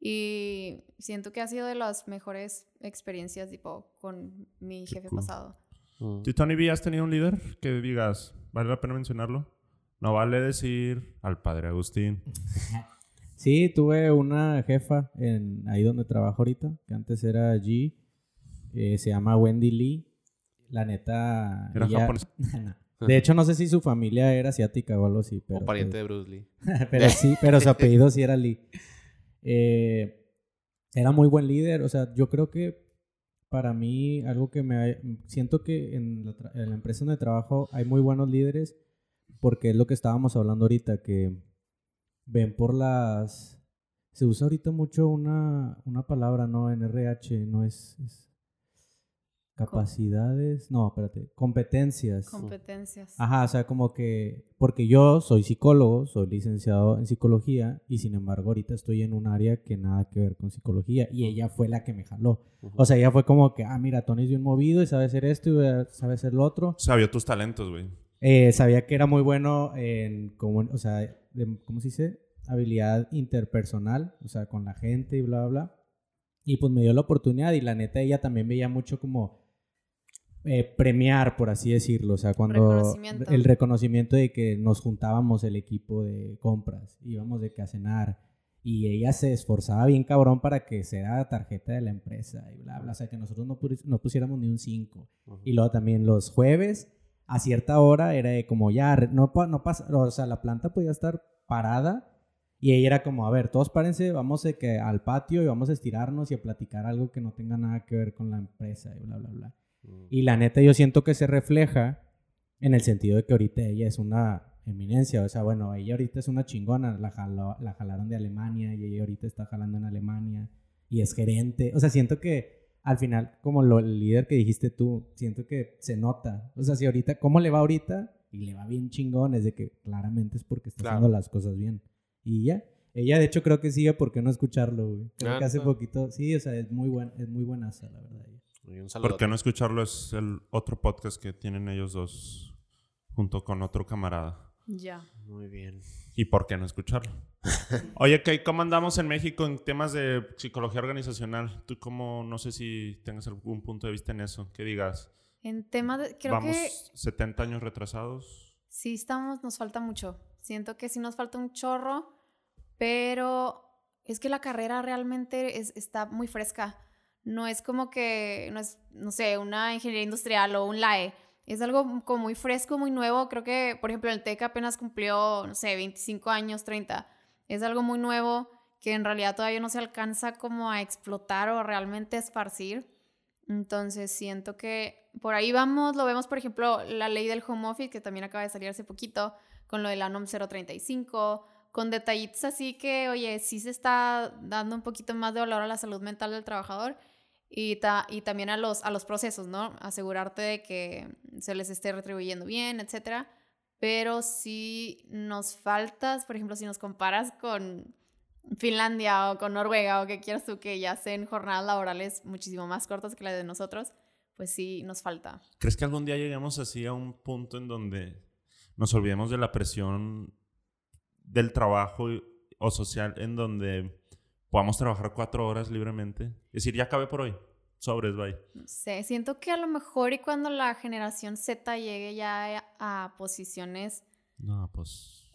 Y siento que ha sido de las mejores experiencias, tipo, con mi jefe pasado. Mm. ¿Tú, Tony B, has tenido un líder que digas, vale la pena mencionarlo? No vale decir al padre Agustín. Sí, tuve una jefa en ahí donde trabajo ahorita, que antes era G. eh, se llama Wendy Lee. La neta. ¿Era ella-? No. De hecho, no sé si su familia era asiática o algo así. Pero, O pariente pues, de Bruce Lee. pero sí, pero su apellido sí era Lee. Eh, era muy buen líder. O sea, yo creo que para mí, algo que me... Siento que en la, en la empresa donde trabajo hay muy buenos líderes porque es lo que estábamos hablando ahorita, que ven por las... Se usa ahorita mucho una, una palabra, ¿no? En RH, no es capacidades, no, espérate, competencias. Competencias. Ajá, o sea, como que, porque yo soy psicólogo, soy licenciado en psicología y sin embargo ahorita estoy en un área que nada que ver con psicología y ella fue la que me jaló. O sea, ella fue como que, ah, mira, Tony es bien movido y sabe hacer esto y sabe hacer lo otro. Sabía tus talentos, güey. Eh, sabía que era muy bueno en, como, o sea, de- ¿cómo se dice? Habilidad interpersonal, o sea, con la gente y bla, bla, bla. Y pues me dio la oportunidad y la neta ella también veía mucho como eh, premiar, por así decirlo, o sea, cuando Reconocimiento. el reconocimiento de que nos juntábamos el equipo de compras, íbamos de que a cenar y ella se esforzaba bien cabrón para que sea la tarjeta de la empresa y bla, bla, o sea, que nosotros no, puri- no pusiéramos ni un 5. Ujú. Y luego también los jueves, a cierta hora, era de como ya, no, pa- no pasa, o sea, la planta podía estar parada y ella era como, a ver, todos párense, vamos de que al patio y vamos a estirarnos y a platicar algo que no tenga nada que ver con la empresa y bla, bla, bla. Mm. Y la neta yo siento que se refleja en el sentido de que ahorita ella es una eminencia, o sea, bueno, ella ahorita es una chingona, la, jaló- la jalaron de Alemania y ella ahorita está jalando en Alemania y es gerente, o sea, siento que al final, como lo, el líder que dijiste tú, siento que se nota, o sea, si ahorita, ¿cómo le va ahorita? Y le va bien chingón, es de que claramente es porque está Claro. haciendo las cosas bien. Y ya, ella de hecho creo que sigue, ¿por qué no escucharlo, güey? Creo Ah, que hace poquito, sí, o sea, es muy buen, es muy buenaza, la verdad. Y un saludo. ¿Por qué no escucharlo? Es el otro podcast que tienen ellos dos junto con otro camarada. Ya. Muy bien. ¿Y por qué no escucharlo? Oye, Kay, ¿cómo andamos en México en temas de psicología organizacional? Tú cómo, no sé si tengas algún punto de vista en eso, que digas, En tema de, creo vamos que 70 años retrasados. sí estamos, nos falta mucho. Siento que sí nos falta un chorro, pero es que la carrera realmente es- está muy fresca. No es como que, no es, no sé, una ingeniería industrial o un LAE. Es algo como muy fresco, muy nuevo. Creo que, por ejemplo, el TEC apenas cumplió, no sé, 25 años, 30. Es algo muy nuevo que en realidad todavía no se alcanza como a explotar o realmente esparcir. Entonces siento que por ahí vamos, lo vemos por ejemplo la ley del home office que también acaba de salir hace poquito con lo de la NOM 035, con detallitos así que, oye, sí se está dando un poquito más de valor a la salud mental del trabajador y, ta- y también a los, a los procesos, ¿no? Asegurarte de que se les esté retribuyendo bien, etcétera. Pero sí nos faltas, por ejemplo, si nos comparas con Finlandia o con Noruega o que quieras tú que ya hacen jornadas laborales muchísimo más cortas que las de nosotros, pues sí nos falta. ¿Crees que algún día lleguemos así a un punto en donde nos olvidemos de la presión del trabajo o social en donde podamos trabajar cuatro horas libremente? Es decir, ya acabé por hoy. Sobres, bye. No sé, siento que a lo mejor y cuando la generación Z llegue ya a posiciones, No, pues...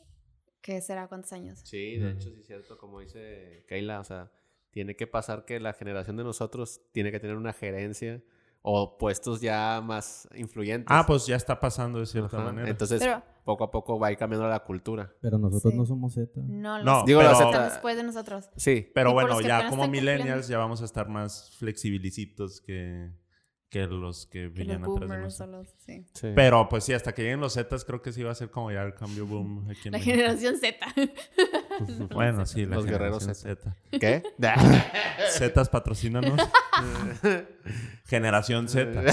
¿qué será? ¿Cuántos años? Sí, de Ujú. hecho, sí es cierto, como dice Keila, o sea, tiene que pasar que la generación de nosotros tiene que tener una gerencia o puestos ya más influyentes. Ah, pues ya está pasando de cierta Ajá, manera. Entonces, Pero poco a poco va a ir cambiando la cultura. Pero nosotros Sí. no somos Z. no, los No, Digo, están Z- después de nosotros. Sí, Pero bueno, los ya como millennials ya vamos a estar más flexibilicitos que, que los que Que los venían atrás de nosotros. los... Sí. sí. Pero pues sí, hasta que lleguen los Zetas creo que sí va a ser como ya el cambio boom aquí en La México. generación Z. Bueno, sí, la Los guerreros. Z. ¿Qué? Zetas patrocínanos. Generación Z.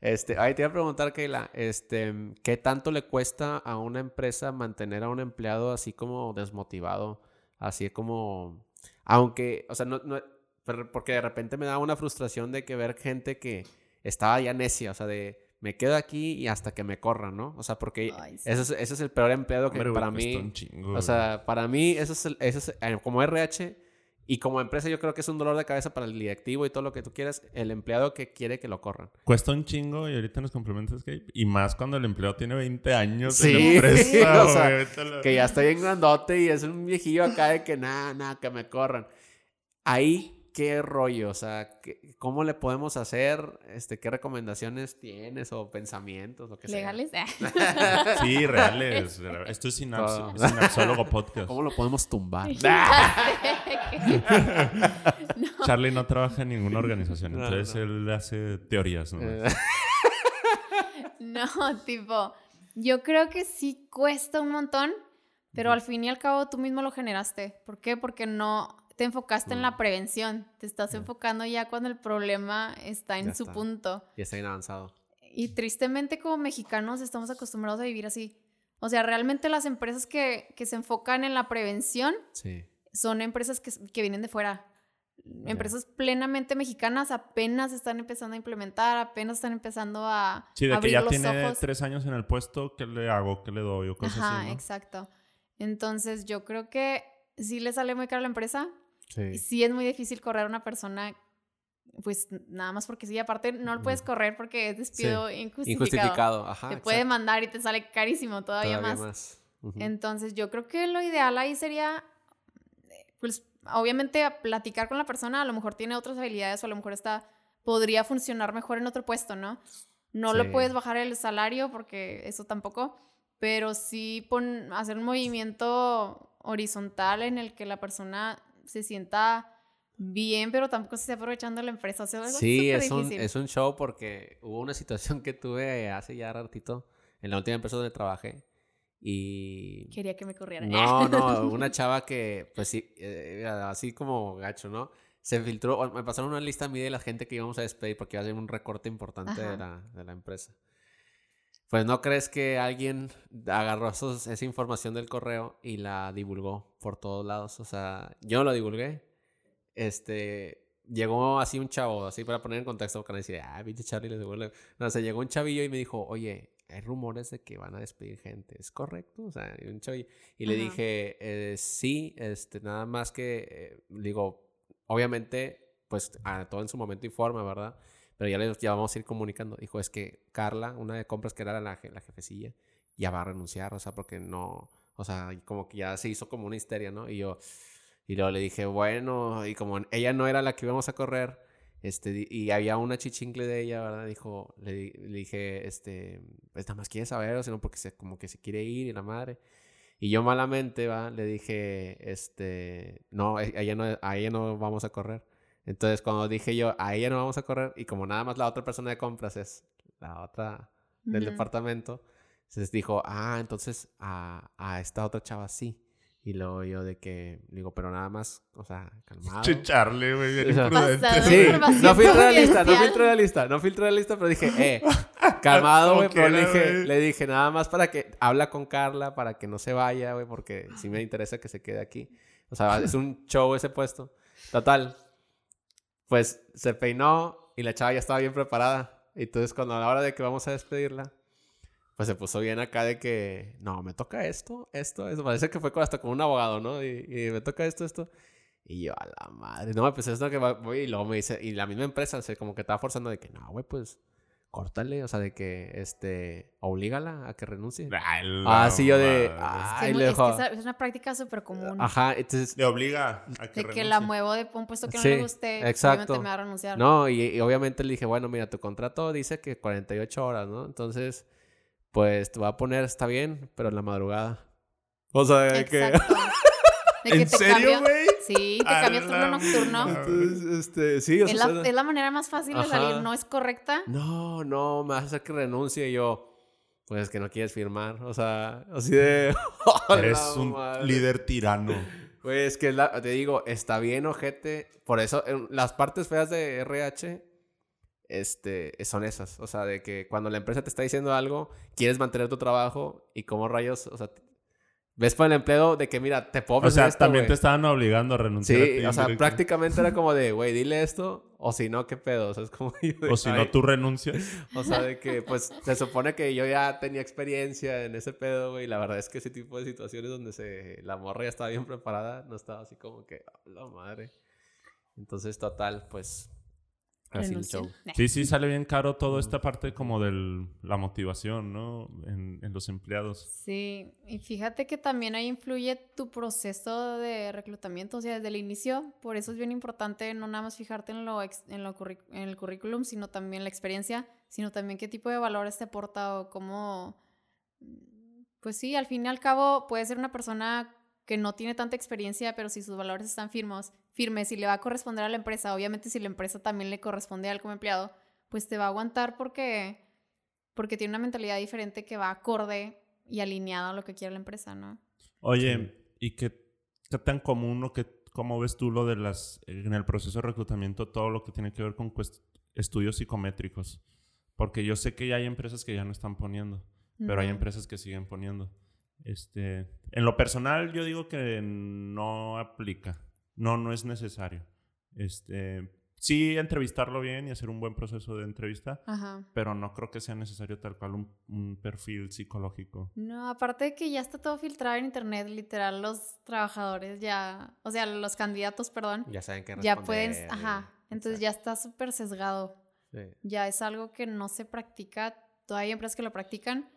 Este, ahí te iba a preguntar, Keila, este, ¿qué tanto le cuesta a una empresa mantener a un empleado así como desmotivado? Así como, aunque, o sea, no, no- pero porque de repente me da una frustración de que ver gente que estaba ya necia, o sea, de me quedo aquí y hasta que me corran, ¿no? O sea, porque Ay, sí. ese, es, ese es el peor empleado que Hombre, para cuesta mí, un chingo, o sea, para mí, eso es, el- eso es eh, como RH y como empresa, yo creo que es un dolor de cabeza para el directivo y todo lo que tú quieras, el empleado que quiere que lo corran. Cuesta un chingo y ahorita nos complementas, Kate. Y más cuando el empleado tiene 20 años Sí, en la empresa, o sea, Que ya está bien grandote y es un viejillo acá de que nada, nada, que me corran. Ahí, ¿qué rollo? O sea, ¿qué- ¿cómo le podemos hacer? Este, ¿Qué recomendaciones tienes o pensamientos? Lo que sea? ¿Legales? Sí, reales. Esto es sinaps-. Sinapsólogo Podcast. ¿Cómo lo podemos tumbar? no, Charlie no trabaja en ninguna organización, No, entonces no. él hace teorías. ¿no? Eh, no, tipo, yo creo que sí cuesta un montón, pero al fin y al cabo tú mismo lo generaste. ¿Por qué? Porque no te enfocaste en Mm. la prevención, te estás Ya. enfocando ya cuando el problema está en Ya su está. punto. ya está bien avanzado. Y tristemente como mexicanos estamos acostumbrados a vivir así. O sea, realmente las empresas que, que se enfocan en la prevención Sí. son empresas que, que vienen de fuera. Empresas plenamente mexicanas apenas están empezando a implementar, apenas están empezando a Sí, de que abrir ya los tiene ojos. tres años en el puesto, ¿qué le hago? ¿Qué le doy? O cosas Ajá, así, ¿no? exacto. Entonces yo creo que sí le sale muy caro a la empresa. Sí. Sí es muy difícil correr a una persona, pues nada más porque sí. Aparte no lo puedes correr porque es despido injustificado. Injustificado. Ajá. Te puede exacto. mandar y te sale carísimo todavía, más. Ujú. Entonces yo creo que lo ideal ahí sería, eh, pues obviamente a platicar con la persona, a lo mejor tiene otras habilidades o a lo mejor está, podría funcionar mejor en otro puesto, ¿no? No Sí. le puedes bajar el salario porque eso tampoco, pero sí pon, hacer un movimiento horizontal en el que la persona se sienta bien, pero tampoco se esté aprovechando la empresa. O sea, algo Sí, es un, difícil. es un show porque hubo una situación que tuve hace ya ratito en la última empresa donde trabajé y... Quería que me corrieran. No, no, una chava que, pues sí, eh, así como gacho, ¿no? Se filtró, me pasaron una lista a mí de la gente que íbamos a despedir porque iba a ser un recorte importante de la, de la empresa. Pues no crees que alguien agarró esos- esa información del correo y la divulgó por todos lados. O sea, yo no lo divulgué. Este, llegó así un chavo, así para poner en contexto, porque van a decir, ah, pinche Charlie les devuelve. No, o sea, llegó un chavillo y me dijo, oye, hay rumores de que van a despedir gente, ¿es correcto? O sea, un chavillo. Y le dije, eh, sí, este, nada más que, eh, digo, obviamente, pues a todo en su momento y forma, ¿verdad? Pero ya, le, ya vamos a ir comunicando. Dijo, es que Carla, una de compras que era la, la jefecilla, ya va a renunciar, o sea, porque no, o sea, como que ya se hizo como una histeria, ¿no? Y yo, y luego le dije, bueno, y como ella no era la que íbamos a correr, este, y había una chichincle de ella, ¿verdad? Dijo, le, le dije, este, pues nada más quiere saber, o sino porque se, como que se quiere ir y la madre. Y yo malamente, va, le dije, este, no, a no, a ella no vamos a correr. Entonces, cuando dije yo, a ella no vamos a correr, y como nada más la otra persona de compras es la otra del Ujú. departamento, entonces dijo, ah, entonces a, a esta otra chava sí. Y luego yo de que, digo, pero nada más, o sea, calmado. Che, Charlie, güey, bien O sea, imprudente. Sí, no filtré la lista, no filtré la lista, no filtré la lista, pero dije, eh, calmado, güey, pero le dije, le dije nada más para que habla con Carla, para que no se vaya, güey, porque sí me interesa que se quede aquí. O sea, es un show ese puesto. Total, pues se peinó y la chava ya estaba bien preparada. Y entonces cuando a la hora de que vamos a despedirla, pues se puso bien acá de que, no, me toca esto, esto, eso. Parece que fue hasta con un abogado, ¿no? Y, me toca esto, esto. Y yo, a la madre, no, pues esto que voy y luego me dice, y la misma empresa, se como que estaba forzando de que, no, güey, pues, córtale, o sea, de que, este, oblígala a que renuncie. Ah, sí, yo de, ah, Es que es, muy- le es que dejó- esa- es una práctica súper común. Ajá, entonces, Le obliga a que De que la renuncie. muevo de un puesto que no Sí, le guste, exacto. obviamente me va a renunciar. no, y, y obviamente le dije, bueno, mira, tu contrato dice que 48 horas, ¿no? Entonces, pues, te va a poner, está bien, pero en la madrugada. O sea, de que... Exacto. De que ¿En te serio, güey? Sí, te A cambia la turno nocturno. Entonces, este, sí, o Es sea, la, es la manera más fácil de salir. No es correcta. no, no, me vas a hacer que renuncie y yo, pues es que no quieres firmar, o sea, así de... Eres ¡A la un madre! líder tirano. Güey, es que la- te digo, está bien, ojete. Por eso, en las partes feas de RH, este, son esas. O sea, de que cuando la empresa te está diciendo algo, quieres mantener tu trabajo y como rayos, o sea, ves para el empleo de que, mira, te puedo O sea, esto, también te estaban obligando a renunciar. a Sí, ti o sea, prácticamente era como de, güey, dile esto, o si no, ¿qué pedo? O sea, es como... de, O si no, tú renuncias. O sea, de que, pues, se supone que yo ya tenía experiencia en ese pedo, güey. y La verdad es que ese tipo de situaciones donde se, la morra ya estaba bien preparada, no estaba así como que, "Ah, la madre. Entonces, total, pues, así el show. Sí, sí, sale bien caro toda esta parte como de la motivación, ¿no? En, en los empleados. Sí, y fíjate que también ahí influye tu proceso de reclutamiento, o sea, desde el inicio. Por eso es bien importante no nada más fijarte en, lo ex- en, lo en el currículum, sino también la experiencia, sino también qué tipo de valores te aporta o cómo... Pues sí, al fin y al cabo puede ser una persona que no tiene tanta experiencia, pero si sus valores están firmes, firmes y le va a corresponder a la empresa, obviamente si la empresa también le corresponde a él como empleado, pues te va a aguantar porque porque tiene una mentalidad diferente que va acorde y alineada a lo que quiere la empresa, ¿no? Oye, ¿y qué, qué tan común o qué, cómo ves tú lo de las, en el proceso de reclutamiento, todo lo que tiene que ver con estudios psicométricos? Porque yo sé que ya hay empresas que ya no están poniendo, pero hay empresas que siguen poniendo. Este, en lo personal, yo digo que no aplica. No, no es necesario. Este, sí, entrevistarlo bien y hacer un buen proceso de entrevista, Ajá. pero no creo que sea necesario tal cual un, un perfil psicológico. No, aparte de que ya está todo filtrado en internet, literal, los trabajadores ya, o sea, los candidatos, perdón, Ya saben que ya pueden, ajá, entonces ya está súper sesgado. Sí. Ya es algo que no se practica, todavía hay empresas que lo practican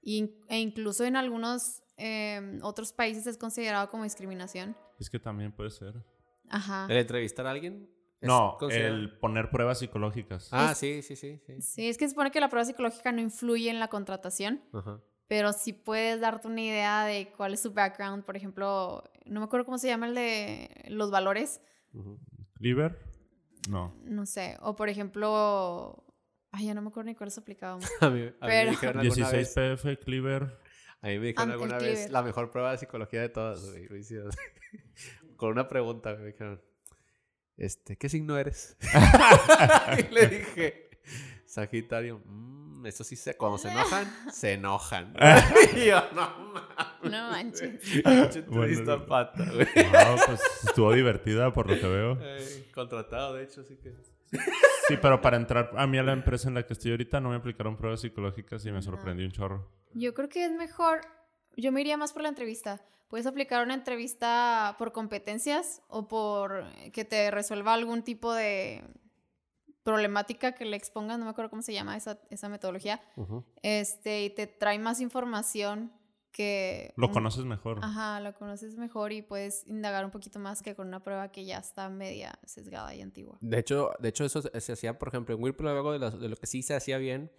y- e incluso en algunos em, otros países es considerado como discriminación. Es que también puede ser. Ajá. ¿El entrevistar a alguien? es No, el poner pruebas psicológicas. Ah, es- sí, sí, sí. sí. Sí, es que se supone que la prueba psicológica no influye en la contratación. Ajá. pero sí puedes darte una idea de cuál es su background. Por ejemplo, no me acuerdo cómo se llama el de los valores. ¿Cleaver? No. no sé. O por ejemplo, ay, ya no me acuerdo ni cuál se aplicaba. A mí, a mí Pero- me dijeron alguna 16 vez, PF, Cleaver. A mí me dijeron alguna vez la mejor prueba de psicología de todas, güey. Con una pregunta, me dijeron, este, ¿qué signo eres? y le dije, Sagitario. "Mm, eso sí, se, cuando se enojan, se enojan. y yo, no mames. No manches. Bueno, pata, güey. No, pues estuvo divertida por lo que veo. Eh, contratado, de hecho, así que. Sí, pero para entrar a mí a la empresa en la que estoy ahorita no me aplicaron pruebas psicológicas y me sorprendió un chorro. Yo creo que es mejor, yo me iría más por la entrevista. Puedes aplicar una entrevista por competencias o por que te resuelva algún tipo de problemática que le expongas, no me acuerdo cómo se llama esa, esa metodología, este, y te trae más información que... Lo un- conoces mejor. Ajá, lo conoces mejor y puedes indagar un poquito más que con una prueba que ya está media sesgada y antigua. De hecho, de hecho eso se, se hacía, por ejemplo, en Whirlpool, luego de, las- de lo que sí se hacía bien,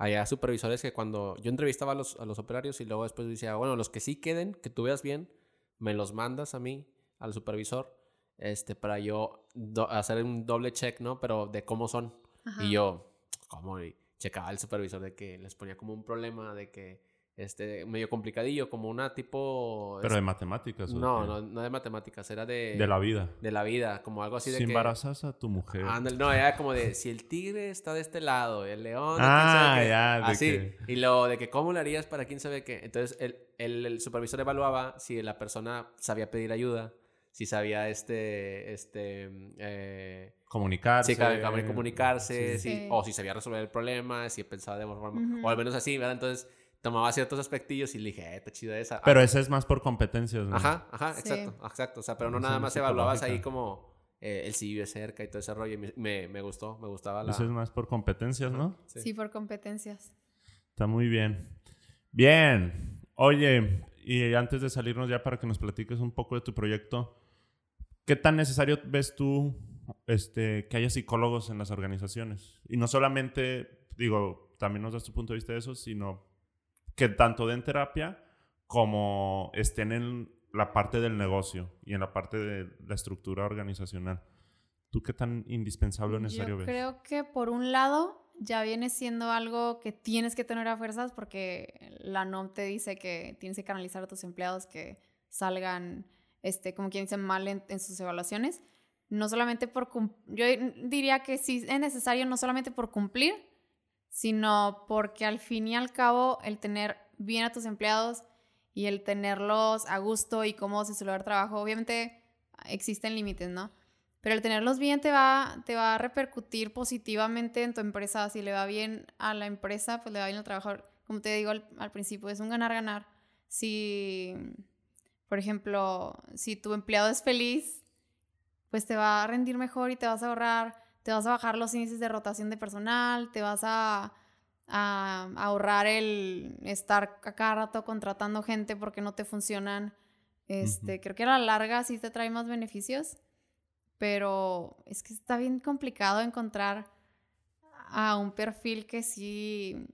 había supervisores que cuando yo entrevistaba a los, a los operarios y luego después decía, bueno, los que sí queden, que tú veas bien, me los mandas a mí, al supervisor, este, para yo hacer un doble check, ¿no? Pero de cómo son. Ajá. Y yo, ¿cómo? Y checaba el supervisor de que les ponía como un problema, de que, este, medio complicadillo, como una tipo... Pero de matemáticas. ¿o de no, no, no de matemáticas, era de... De la vida. De la vida, como algo así de si que... embarazas a tu mujer. Ándale, no, era como de si el tigre está de este lado, el león. Ah, sabe ya, de Así. que- Y lo de que cómo le harías para quién sabe qué. Entonces el, el, el supervisor evaluaba si la persona sabía pedir ayuda, si sabía este, este, eh, Comunicarse. si sabía comunicarse, Sí. si- Sí. o si sabía resolver el problema, si pensaba de forma, o al menos así, ¿verdad? Entonces tomaba ciertos aspectillos y le dije, eh, está chida esa. Pero ese es más por competencias, ¿no? Ajá, ajá, Sí. exacto, exacto. O sea, pero no nada más evaluabas ahí como eh, el si vive cerca y todo ese rollo. Y me, me, me gustó, me gustaba la... Ese es más por competencias, ¿no? Sí. Sí, por competencias. Está muy bien. Bien. Oye, y antes de salirnos ya para que nos platiques un poco de tu proyecto, ¿qué tan necesario ves tú este, que haya psicólogos en las organizaciones? Y no solamente, digo, también nos das tu punto de vista de eso, sino que tanto den terapia como estén en la parte del negocio y en la parte de la estructura organizacional. ¿Tú qué tan indispensable o necesario Yo ves? creo que por un lado ya viene siendo algo que tienes que tener a fuerzas porque la NOM te dice que tienes que canalizar a tus empleados que salgan, este, como quien dice, mal en, en sus evaluaciones. No solamente por... Yo diría que sí es necesario no solamente por cumplir, sino porque al fin y al cabo el tener bien a tus empleados y el tenerlos a gusto y cómodos en su lugar de trabajo, obviamente existen límites, ¿no? Pero el tenerlos bien te va, te va a repercutir positivamente en tu empresa. Si le va bien a la empresa, pues le va bien al trabajador. Como te digo al, al principio, es un ganar-ganar. Si, por ejemplo, si tu empleado es feliz, pues te va a rendir mejor y te vas a ahorrar, te vas a bajar los índices de rotación de personal, te vas a, a ahorrar el estar a cada rato contratando gente porque no te funcionan. Este, Creo que a la larga sí te trae más beneficios, pero es que está bien complicado encontrar a un perfil que sí...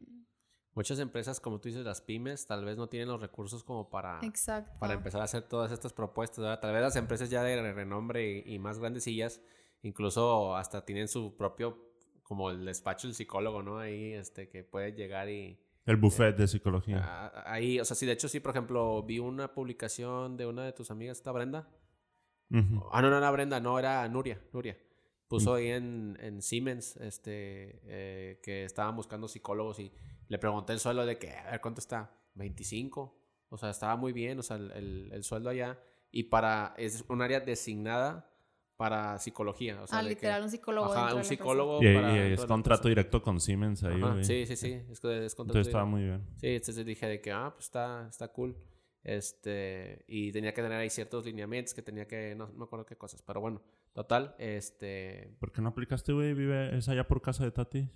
Muchas empresas, como tú dices, las pymes, tal vez no tienen los recursos como para, Exacto. para empezar a hacer todas estas propuestas. ¿verdad? Tal vez las empresas ya de renombre y, y más grandecillas, incluso hasta tienen su propio, como el despacho del psicólogo, ¿no? Ahí, este, que puede llegar y... El buffet de psicología. Ah, ahí, o sea, sí, de hecho, sí, por ejemplo, vi una publicación de una de tus amigas, ¿está Brenda? Ujú. Ah, no, no era Brenda, no, era Nuria, Nuria. Puso ahí en, en Siemens, este, eh, que estaban buscando psicólogos y le pregunté el sueldo de que, a ver, ¿cuánto está? 25. O sea, estaba muy bien, o sea, el, el- el sueldo allá. Y para, es un área designada para psicología. O sea, ah, que- literal, un psicólogo. Ajá, un psicólogo Y, para y es contrato directo con Siemens ahí, Ajá, sí, sí, sí, es, que es contrato Entonces estaba muy bien. Sí, entonces dije de que, ah, pues está, está cool. Este, y tenía que tener ahí ciertos lineamientos que tenía que, no, no me acuerdo qué cosas, pero bueno, total, este, ¿Por qué no aplicaste, güey? Vive, es allá por casa de Tati.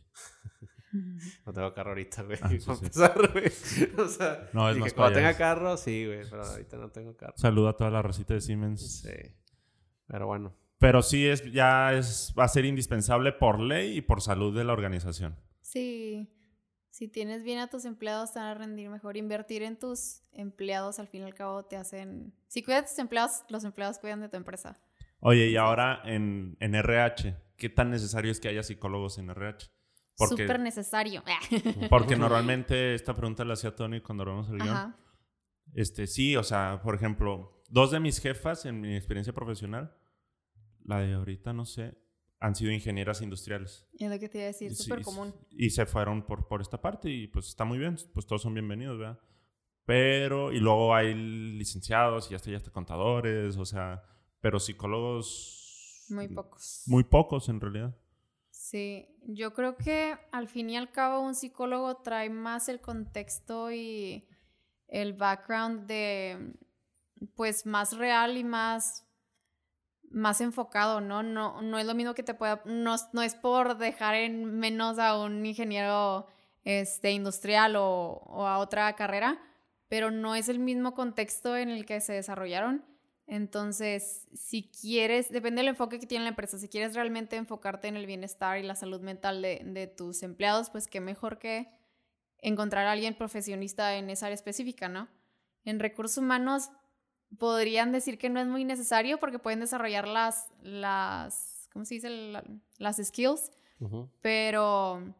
no tengo carro ahorita, güey, Ah, sí, para sí. empezar, güey. O sea, No, es dije, más cuando tenga carro, sí, güey, pero ahorita no tengo carro. Saluda a toda la racita de Siemens. Sí, pero bueno. Pero sí es, ya es, va a ser indispensable por ley y por salud de la organización. Sí. Si tienes bien a tus empleados, te van a rendir mejor. Invertir en tus empleados, al fin y al cabo, te hacen... Si cuidas de tus empleados, los empleados cuidan de tu empresa. Oye, y ahora en, en RH, ¿qué tan necesario es que haya psicólogos en RH? Porque, Súper necesario. porque normalmente esta pregunta la hacía Tony cuando hablamos el guion. Ajá. Este, sí, o sea, por ejemplo, dos de mis jefas en mi experiencia profesional, la de ahorita no sé, han sido ingenieras industriales. Es lo que te iba a decir, súper y- común. Y se fueron por, por esta parte y pues está muy bien, pues todos son bienvenidos, ¿verdad? Pero, y luego hay licenciados y hasta ya hasta contadores, o sea, pero psicólogos... Muy pocos. Muy pocos en realidad. Sí, yo creo que al fin y al cabo un psicólogo trae más el contexto y el background de, pues, más real y más, más enfocado, ¿no? No, no es lo mismo que te pueda, no, no es por dejar en menos a un ingeniero este, industrial o, o a otra carrera, pero no es el mismo contexto en el que se desarrollaron. Entonces, si quieres, depende del enfoque que tiene la empresa, si quieres realmente enfocarte en el bienestar y la salud mental de, de tus empleados, pues qué mejor que encontrar a alguien profesionista en esa área específica, ¿no? En recursos humanos podrían decir que no es muy necesario porque pueden desarrollar las, las ¿cómo se dice? La- las skills, Ujú. pero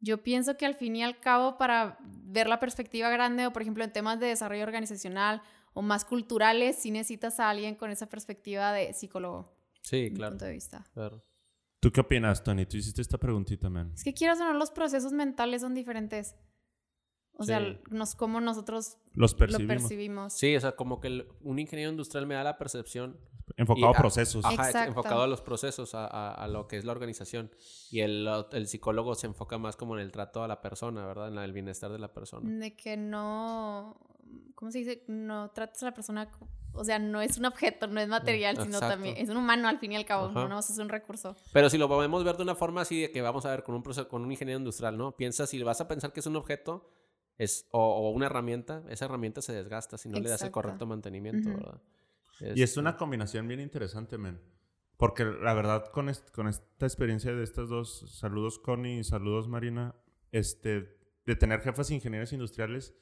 yo pienso que al fin y al cabo para ver la perspectiva grande o por ejemplo en temas de desarrollo organizacional o más culturales, sí necesitas a alguien con esa perspectiva de psicólogo, Sí, claro. punto de vista. claro. ¿Tú qué opinas, Tony? Tú hiciste esta preguntita, man. Es que quieras o no, los procesos mentales son diferentes. O sea, nos, como nosotros Los lo percibimos. percibimos. Sí, o sea, como que el- un ingeniero industrial me da la percepción Enfocado Y a a- procesos. Ajá, Exacto. enfocado a los procesos, a, a- a lo que es la organización. Y el, el psicólogo se enfoca más como en el trato a la persona, ¿verdad? En la- el bienestar de la persona. De que no, ¿cómo se dice? No tratas a la persona, o sea, no es un objeto, no es material, sino exacto. también es un humano al fin y al cabo, Ajá. no es un recurso. Pero si lo podemos ver de una forma así de que vamos a ver con un, proce- con un ingeniero industrial, ¿no? Piensa, si vas a pensar que es un objeto es, o, o una herramienta, esa herramienta se desgasta si no le das el correcto mantenimiento. Y es Este, una combinación bien interesante, men. Porque la verdad, con, est- con esta experiencia de estas dos, saludos Connie y saludos Marina, este, de tener jefes ingenieros industriales,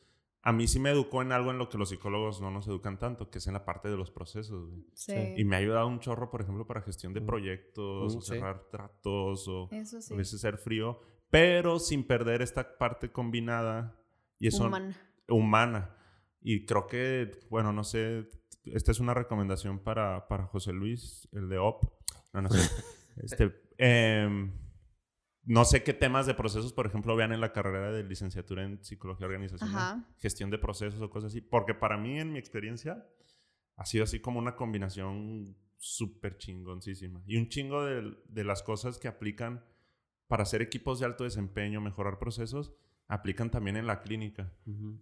a mí sí me educó en algo en lo que los psicólogos no nos educan tanto, que es en la parte de los procesos. güey. Sí. Y me ha ayudado un chorro, por ejemplo, para gestión de Mm. proyectos, Mm, o sí. cerrar tratos, o sí. a veces ser frío, pero sin perder esta parte combinada y eso Humana. humana. Y creo que, bueno, no sé, esta es una recomendación para, para José Luis, el de OP. No, no sé. este, em, no sé qué temas de procesos, por ejemplo, vean en la carrera de licenciatura en psicología organizacional, gestión de procesos o cosas así. Porque para mí, en mi experiencia, ha sido así como una combinación súper chingoncísima. Y un chingo de, de las cosas que aplican para hacer equipos de alto desempeño, mejorar procesos, aplican también en la clínica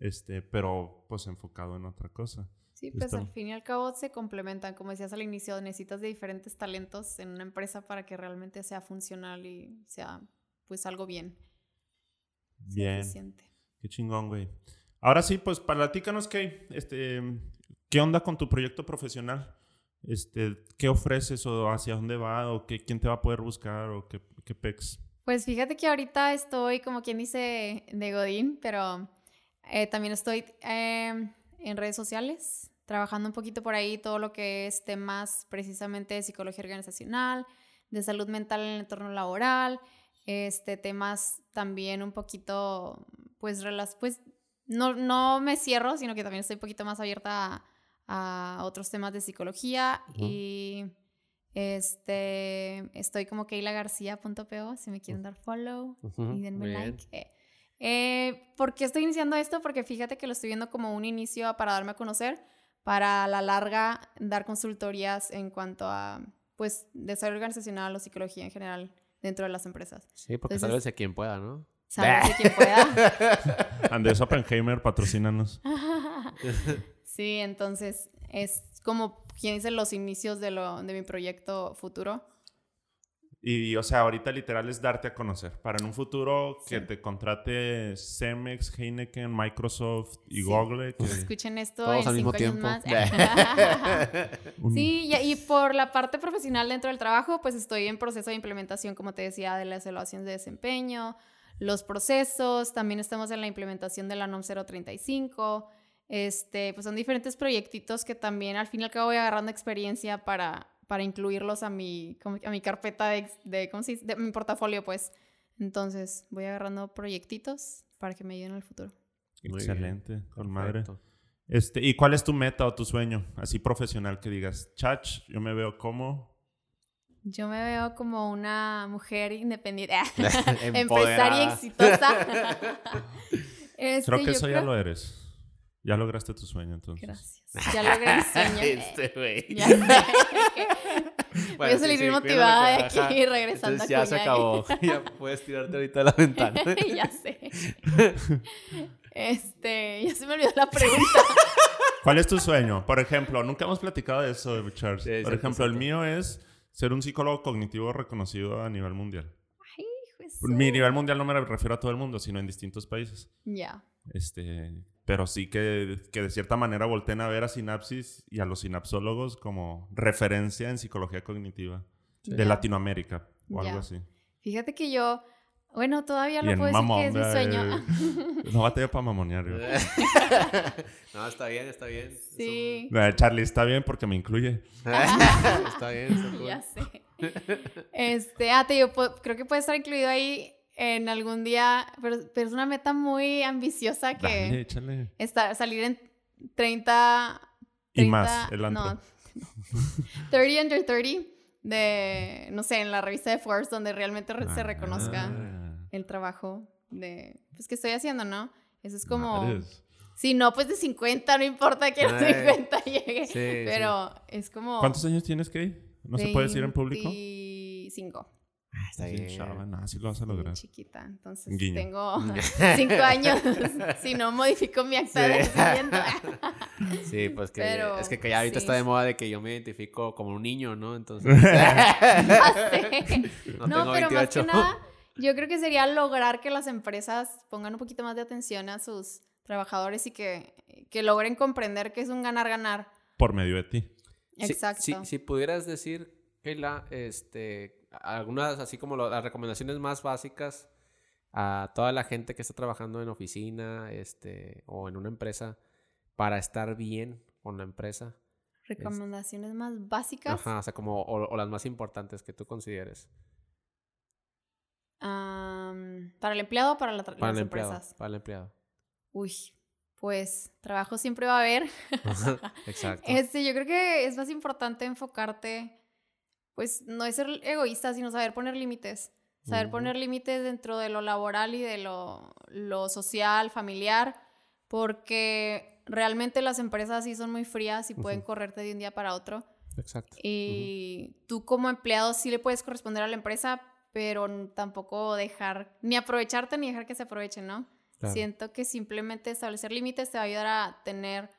este, pero pues enfocado en otra cosa. Sí, pues Está- al fin y al cabo se complementan. Como decías al inicio, necesitas de diferentes talentos en una empresa para que realmente sea funcional y sea pues algo bien. Bien, eficiente. qué chingón, güey. Ahora sí, pues platícanos qué, este, qué onda con tu proyecto profesional. Este, ¿qué ofreces o hacia dónde va o qué, quién te va a poder buscar o qué, qué pex? Pues fíjate que ahorita estoy, como quien dice, de Godín, pero eh, también estoy eh, en redes sociales, trabajando un poquito por ahí todo lo que es temas precisamente de psicología organizacional, de salud mental en el entorno laboral, este, temas también un poquito, pues, pues no, no me cierro, sino que también estoy un poquito más abierta a, a otros temas de psicología y este, estoy como keilagarcia.po si me quieren dar follow y denme bien. like. Eh, eh, ¿Por qué estoy iniciando esto? Porque fíjate que lo estoy viendo como un inicio para darme a conocer, para a la larga dar consultorías en cuanto a, pues, desarrollo organizacional o psicología en general dentro de las empresas. Sí, porque Entonces- sálvese quien pueda, ¿no? ¿Sabes? quien pueda. Andrés Oppenheimer, patrocínanos. sí, entonces es como quien dice los inicios de, lo, de mi proyecto futuro. Y, o sea, ahorita literal es darte a conocer. Para en un futuro que Sí. te contrate Cemex, Heineken, Microsoft y Sí. Google. que- Escuchen esto Todos en al mismo años tiempo. más. Sí, y, y por la parte profesional dentro del trabajo, pues estoy en proceso de implementación, como te decía, de las evaluaciones de desempeño, los procesos, también estamos en la implementación de la NOM 035, este, pues son diferentes proyectitos que también al fin y al cabo voy agarrando experiencia para, para incluirlos a mi, a mi carpeta de, de, ¿cómo se dice? de mi portafolio, pues. Entonces voy agarrando proyectitos para que me ayuden en el futuro. Muy Excelente, con madre. Este, ¿Y cuál es tu meta o tu sueño? Así profesional que digas, chach, yo me veo como... Yo me veo como una mujer independiente, Empoderada. empresaria exitosa. Este, Creo que yo eso ya lo eres. Ya lograste tu sueño, entonces. Gracias. Ya logré mi sueño. Este güey. Ya sé. Voy a salir sí, motivada de aquí regresando Entonces a ya se acabó. ya puedes tirarte ahorita de la ventana. ya sé. Este, ya se me olvidó la pregunta. ¿Cuál es tu sueño? Por ejemplo, nunca hemos platicado de eso, Charles. Sí, Por ejemplo, el mío es ser un psicólogo cognitivo reconocido a nivel mundial. Ay, hijo Mi nivel mundial no me refiero a todo el mundo, sino en distintos países. Ya. Este, pero sí que, que de cierta manera volteen a ver a Sinapsis y a los sinapsólogos como referencia en psicología cognitiva de. Latinoamérica o algo así. Fíjate que yo, bueno, todavía en puedo decir que es mi sueño. No batalla para mamonear. yo. no, está bien, está bien. sí. Eh, Charlie, está bien porque me incluye. está bien, está cool. Ya sé. Este, ah, te digo, creo que puede estar incluido ahí en algún día, pero, pero es una meta muy ambiciosa que Dale, échale. estar, salir en 30... Y más, el antro. No, 30 under 30 de, no sé, en la revista de Forbes donde realmente re- se reconozca Ah, el trabajo de, pues, que estoy haciendo, ¿no? Eso es como... madres. Si no, pues de 50, no importa que a los Ay. 50 llegue. Sí, pero es como... ¿Cuántos años tienes, Kay? ¿No se puede decir en público? 25. Está Sí, bien. chava, no, sí lo vas a Sí, lograr. chiquita. Entonces Guiño. tengo 5 años. si no modifico mi acta de Sí. nacimiento. Sí, pues que Pero, es que, que ya ahorita sí. está de moda de que yo me identifico como un niño, ¿no? Entonces. Sé. no, No, tengo pero más 28. que nada, yo creo que sería lograr que las empresas pongan un poquito más de atención a sus trabajadores y que, que logren comprender que es un ganar-ganar. Por medio de ti. Si- Exacto. Si, si pudieras decir, Keila, este, algunas, así como lo- las recomendaciones más básicas a toda la gente que está trabajando en oficina, este, o en una empresa para estar bien con la empresa. Recomendaciones más básicas. Ajá, o sea, como, o, o las más importantes que tú consideres. Am, ¿Para el empleado o para la Para las el empleado. empresas? Para el empleado. Uy, pues trabajo siempre va a haber. Exacto. Este, yo creo que es más importante enfocarte, pues no es ser egoísta, sino saber poner límites. Saber poner límites dentro de lo laboral y de lo, lo social, familiar, porque realmente las empresas sí son muy frías y pueden correrte de un día para otro. Exacto. Y tú como empleado sí le puedes corresponder a la empresa, pero tampoco dejar, ni aprovecharte ni dejar que se aprovechen, ¿no? Claro. Siento que simplemente establecer límites te va a ayudar a tener,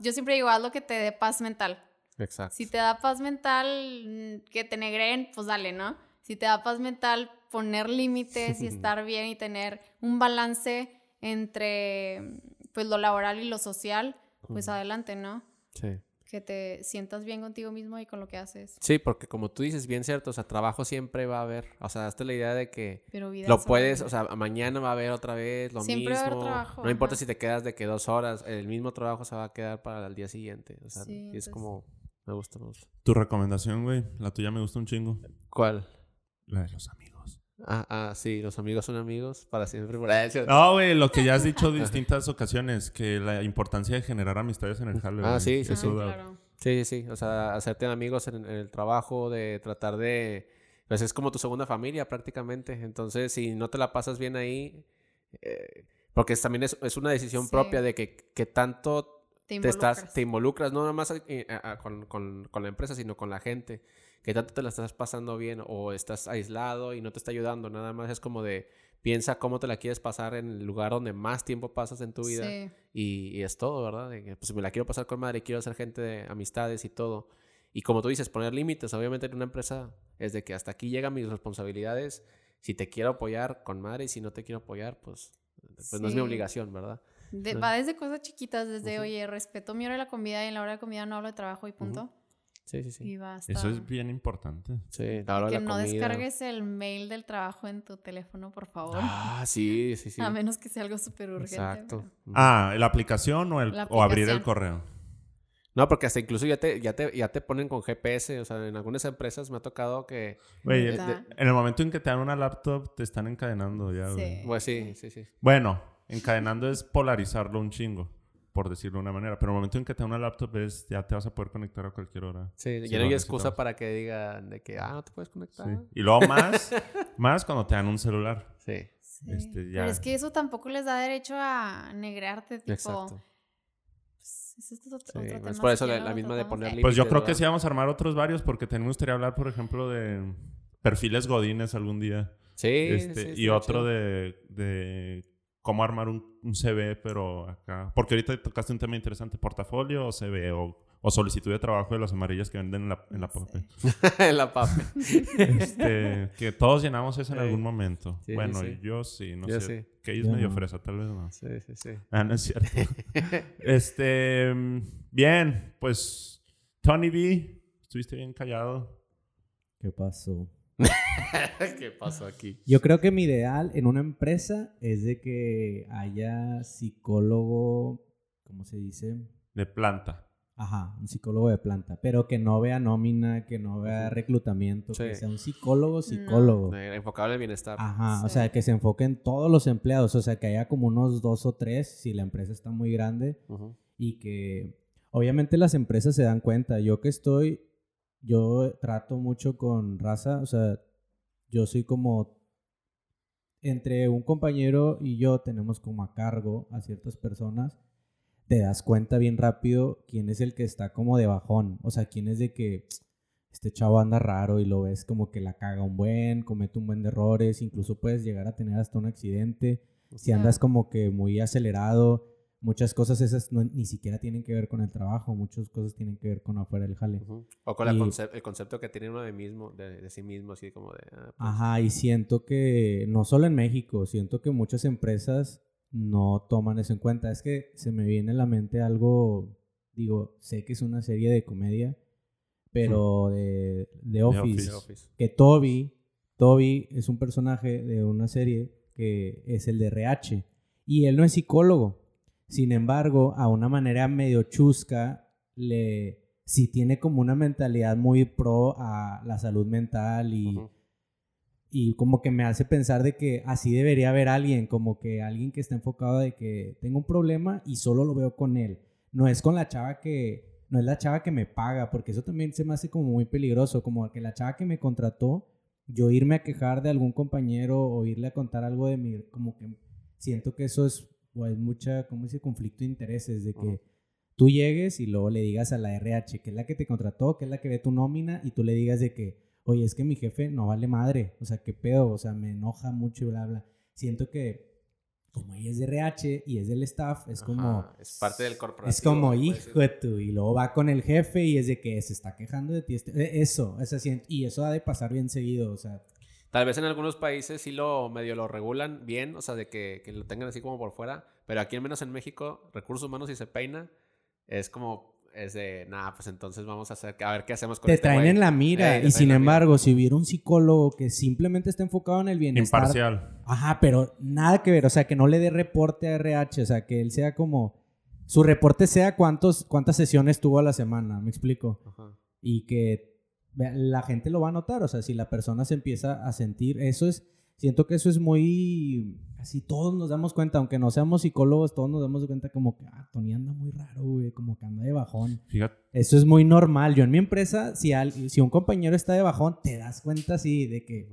yo siempre digo, haz lo que te dé paz mental. Exacto. Si te da paz mental mm, que te negreen, pues dale, ¿no? Si te da paz mental poner límites y estar bien y tener un balance entre pues lo laboral y lo social, pues adelante, ¿no? Sí. Que te sientas bien contigo mismo y con lo que haces. Sí, porque como tú dices, bien cierto, o sea, trabajo siempre va a haber. O sea, hazte la idea de que Pero vida lo puedes, o sea, mañana va a haber otra vez lo Siempre va a haber mismo. trabajo, no importa ajá. si te quedas de que dos horas, el mismo trabajo se va a quedar para el día siguiente. O sea, Sí, y es entonces- como, me gusta, me gusta. Tu recomendación, güey. La tuya me gusta un chingo. ¿Cuál? La de los amigos. Ah, ah, sí, los amigos son amigos para siempre. No, güey, lo que ya has dicho en distintas ocasiones, que la importancia de generar amistades en el jale. Ah, sí, sí, sí. claro. Sí, sí, sí. O sea, hacerte amigos en, en el trabajo, de tratar de... Pues es como tu segunda familia prácticamente. Entonces, si no te la pasas bien ahí... eh, porque es- también es, es una decisión Sí. propia de que, que tanto Te te, estás, te involucras, no nada más eh, a- a- con, con- con la empresa, sino con la gente. Que tanto te la estás pasando bien o estás aislado y no te está ayudando. Nada más es como de... Piensa cómo te la quieres pasar en el lugar donde más tiempo pasas en tu vida. Sí. Y, y es todo, ¿verdad? De pues me la quiero pasar con madre, quiero ser gente de amistades y todo. Y como tú dices, poner límites. Obviamente en una empresa es de que hasta aquí llegan mis responsabilidades. Si te quiero apoyar con madre y si no te quiero apoyar, pues, pues no es mi obligación, ¿verdad? De- ¿no? va desde cosas chiquitas, desde, oye, respeto mi hora de la comida y en la hora de comida no hablo de trabajo y punto. Sí, sí, sí. Y basta. Eso es bien importante. Sí, la hora de que la no comida. descargues el mail del trabajo en tu teléfono, por favor. Ah, sí, sí, sí. A menos que sea algo súper urgente. Exacto. pero-. Ah, ¿la aplicación o, el, La o abrir el correo? No, porque hasta incluso ya te, ya te, ya te ponen con GPS. O sea, en algunas empresas me ha tocado que... Güey, en el momento en que te dan una laptop, te están encadenando ya, güey. Sí. Pues sí, sí, sí. Bueno, encadenando es polarizarlo un chingo, por decirlo de una manera. Pero el momento en que te dan una laptop es ya te vas a poder conectar a cualquier hora. Sí, Sí, ya no hay excusa para que digan de que, ah, no te puedes conectar. Sí. Y luego más, más cuando te dan un celular. Sí, Sí. Este, ya. Pero es que eso tampoco les da derecho a negrearte, tipo, exacto. Ese es otro- Sí, otro es tema, por si eso la, misma de poner límites. Pues yo creo que sí vamos a armar otros varios porque también me gustaría hablar, por ejemplo, de perfiles godines algún día. Sí, Este, sí, y otro de, de cómo armar un, un CV, pero acá. Porque ahorita tocaste un tema interesante: portafolio o CV o, o solicitud de trabajo de las amarillas que venden en la, en la Sí. PAPE. en la PAPE. Este, que todos llenamos eso en Sí. algún momento. Sí, bueno, sí. yo sí, no Yo sé. sí. Que Yo medio no. fresa, tal vez no. Sí, sí, sí. Ah, no es cierto. este, bien, pues Tony B, estuviste bien callado. ¿Qué pasó? ¿Qué pasó aquí? Yo creo que mi ideal en una empresa es de que haya psicólogo, ¿cómo se dice? De planta. Ajá, un psicólogo de planta, pero que no vea nómina, que no vea reclutamiento, que sea un psicólogo, psicólogo. Eh, Enfocado en el bienestar. Ajá, o sea, que se enfoque en todos los empleados, o sea, que haya como unos dos o tres si la empresa está muy grande Ujú. y que obviamente las empresas se dan cuenta. Yo que estoy, yo trato mucho con raza, o sea, yo soy como entre un compañero y yo tenemos como a cargo a ciertas personas. Te das cuenta bien rápido quién es el que está como de bajón, o sea, quién es de que este chavo anda raro y lo ves como que la caga un buen, comete un buen de errores, incluso puedes llegar a tener hasta un accidente si andas como que muy acelerado, muchas cosas esas no- ni siquiera tienen que ver con el trabajo, muchas cosas tienen que ver con afuera del jale. O con la Y- concep- el concepto que tiene uno de mismo, de, de sí mismo, así como de... ah, pues, Ajá, y siento que, no solo en México, siento que muchas empresas no toman eso en cuenta. Es que se me viene a la mente algo, digo, sé que es una serie de comedia, pero de, de Office, The Office. que Toby, Toby es un personaje de una serie que es el de RH, y él no es psicólogo. Sin embargo, a una manera medio chusca, le, sí tiene como una mentalidad muy pro a la salud mental y, Ujú. y como que me hace pensar de que así debería haber alguien, como que alguien que está enfocado de que tengo un problema y solo lo veo con él. No es con la chava que, no es la chava que me paga, porque eso también se me hace como muy peligroso, como que la chava que me contrató, yo irme a quejar de algún compañero o irle a contar algo de mí, como que siento que eso es, pues, mucha, como dice, conflicto de intereses, de que tú llegues y luego le digas a la RH, que es la que te contrató, que es la que ve tu nómina, y tú le digas de que, oye, es que mi jefe no vale madre, o sea, qué pedo, o sea, me enoja mucho y bla, bla. Siento que como ella es de RH y es del staff, es como... Ajá, Es parte del corporativo. Es como, hijo de tu, y luego va con el jefe y es de que se está quejando de ti. este- eh, Eso, es así, y eso ha de pasar bien seguido, o sea, Tal vez en algunos países sí lo medio lo regulan bien, o sea, de que, que lo tengan así como por fuera, pero aquí al menos en México, recursos humanos si se peina, es como, es de, nada, pues entonces vamos a hacer, a ver qué hacemos con te este traen güey". en la mira, te y sin embargo, si hubiera un psicólogo que simplemente está enfocado en el bienestar Imparcial. Ajá, pero nada que ver, o sea, que no le dé reporte a RH, o sea, que él sea como su reporte sea cuántos cuántas sesiones tuvo a la semana, me explico, Ajá. y que la gente lo va a notar, o sea, si la persona se empieza a sentir, eso es siento que eso es muy así todos nos damos cuenta, aunque no seamos psicólogos, todos nos damos cuenta como que ah, Tony anda muy raro, güey, como que anda de bajón. Fíjate. Eso es muy normal. Yo en mi empresa, si, al- si un compañero está de bajón, te das cuenta así de que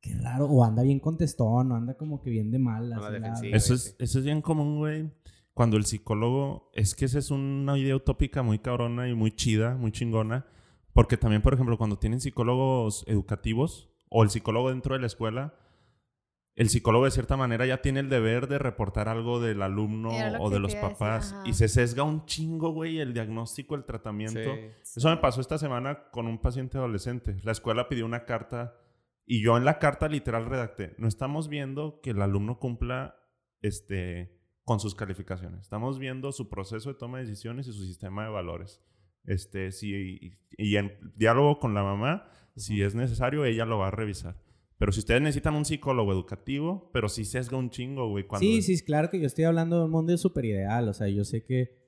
qué raro, o anda bien contestón, o anda como que bien de mal. A la así, defensiva. Eso es, eso es bien común, güey. Cuando el psicólogo, es que esa es una idea utópica muy cabrona y muy chida, muy chingona. Porque también, por ejemplo, cuando tienen psicólogos educativos o el psicólogo dentro de la escuela, el psicólogo de cierta manera ya tiene el deber de reportar algo del alumno o de los decir, papás. ajá. y se sesga un chingo, güey, el diagnóstico, el tratamiento. Sí. Eso me pasó esta semana con un paciente adolescente. La escuela pidió una carta y yo en la carta literal redacté, no estamos viendo que el alumno cumpla este, con sus calificaciones. Estamos viendo su proceso de toma de decisiones y su sistema de valores. Este, si, y, en diálogo con la mamá, si es necesario, ella lo va a revisar. Pero si ustedes necesitan un psicólogo educativo, pero sí sesga un chingo, güey. cuando- Sí, sí, claro que yo estoy hablando de un mundo súper ideal. O sea, yo sé que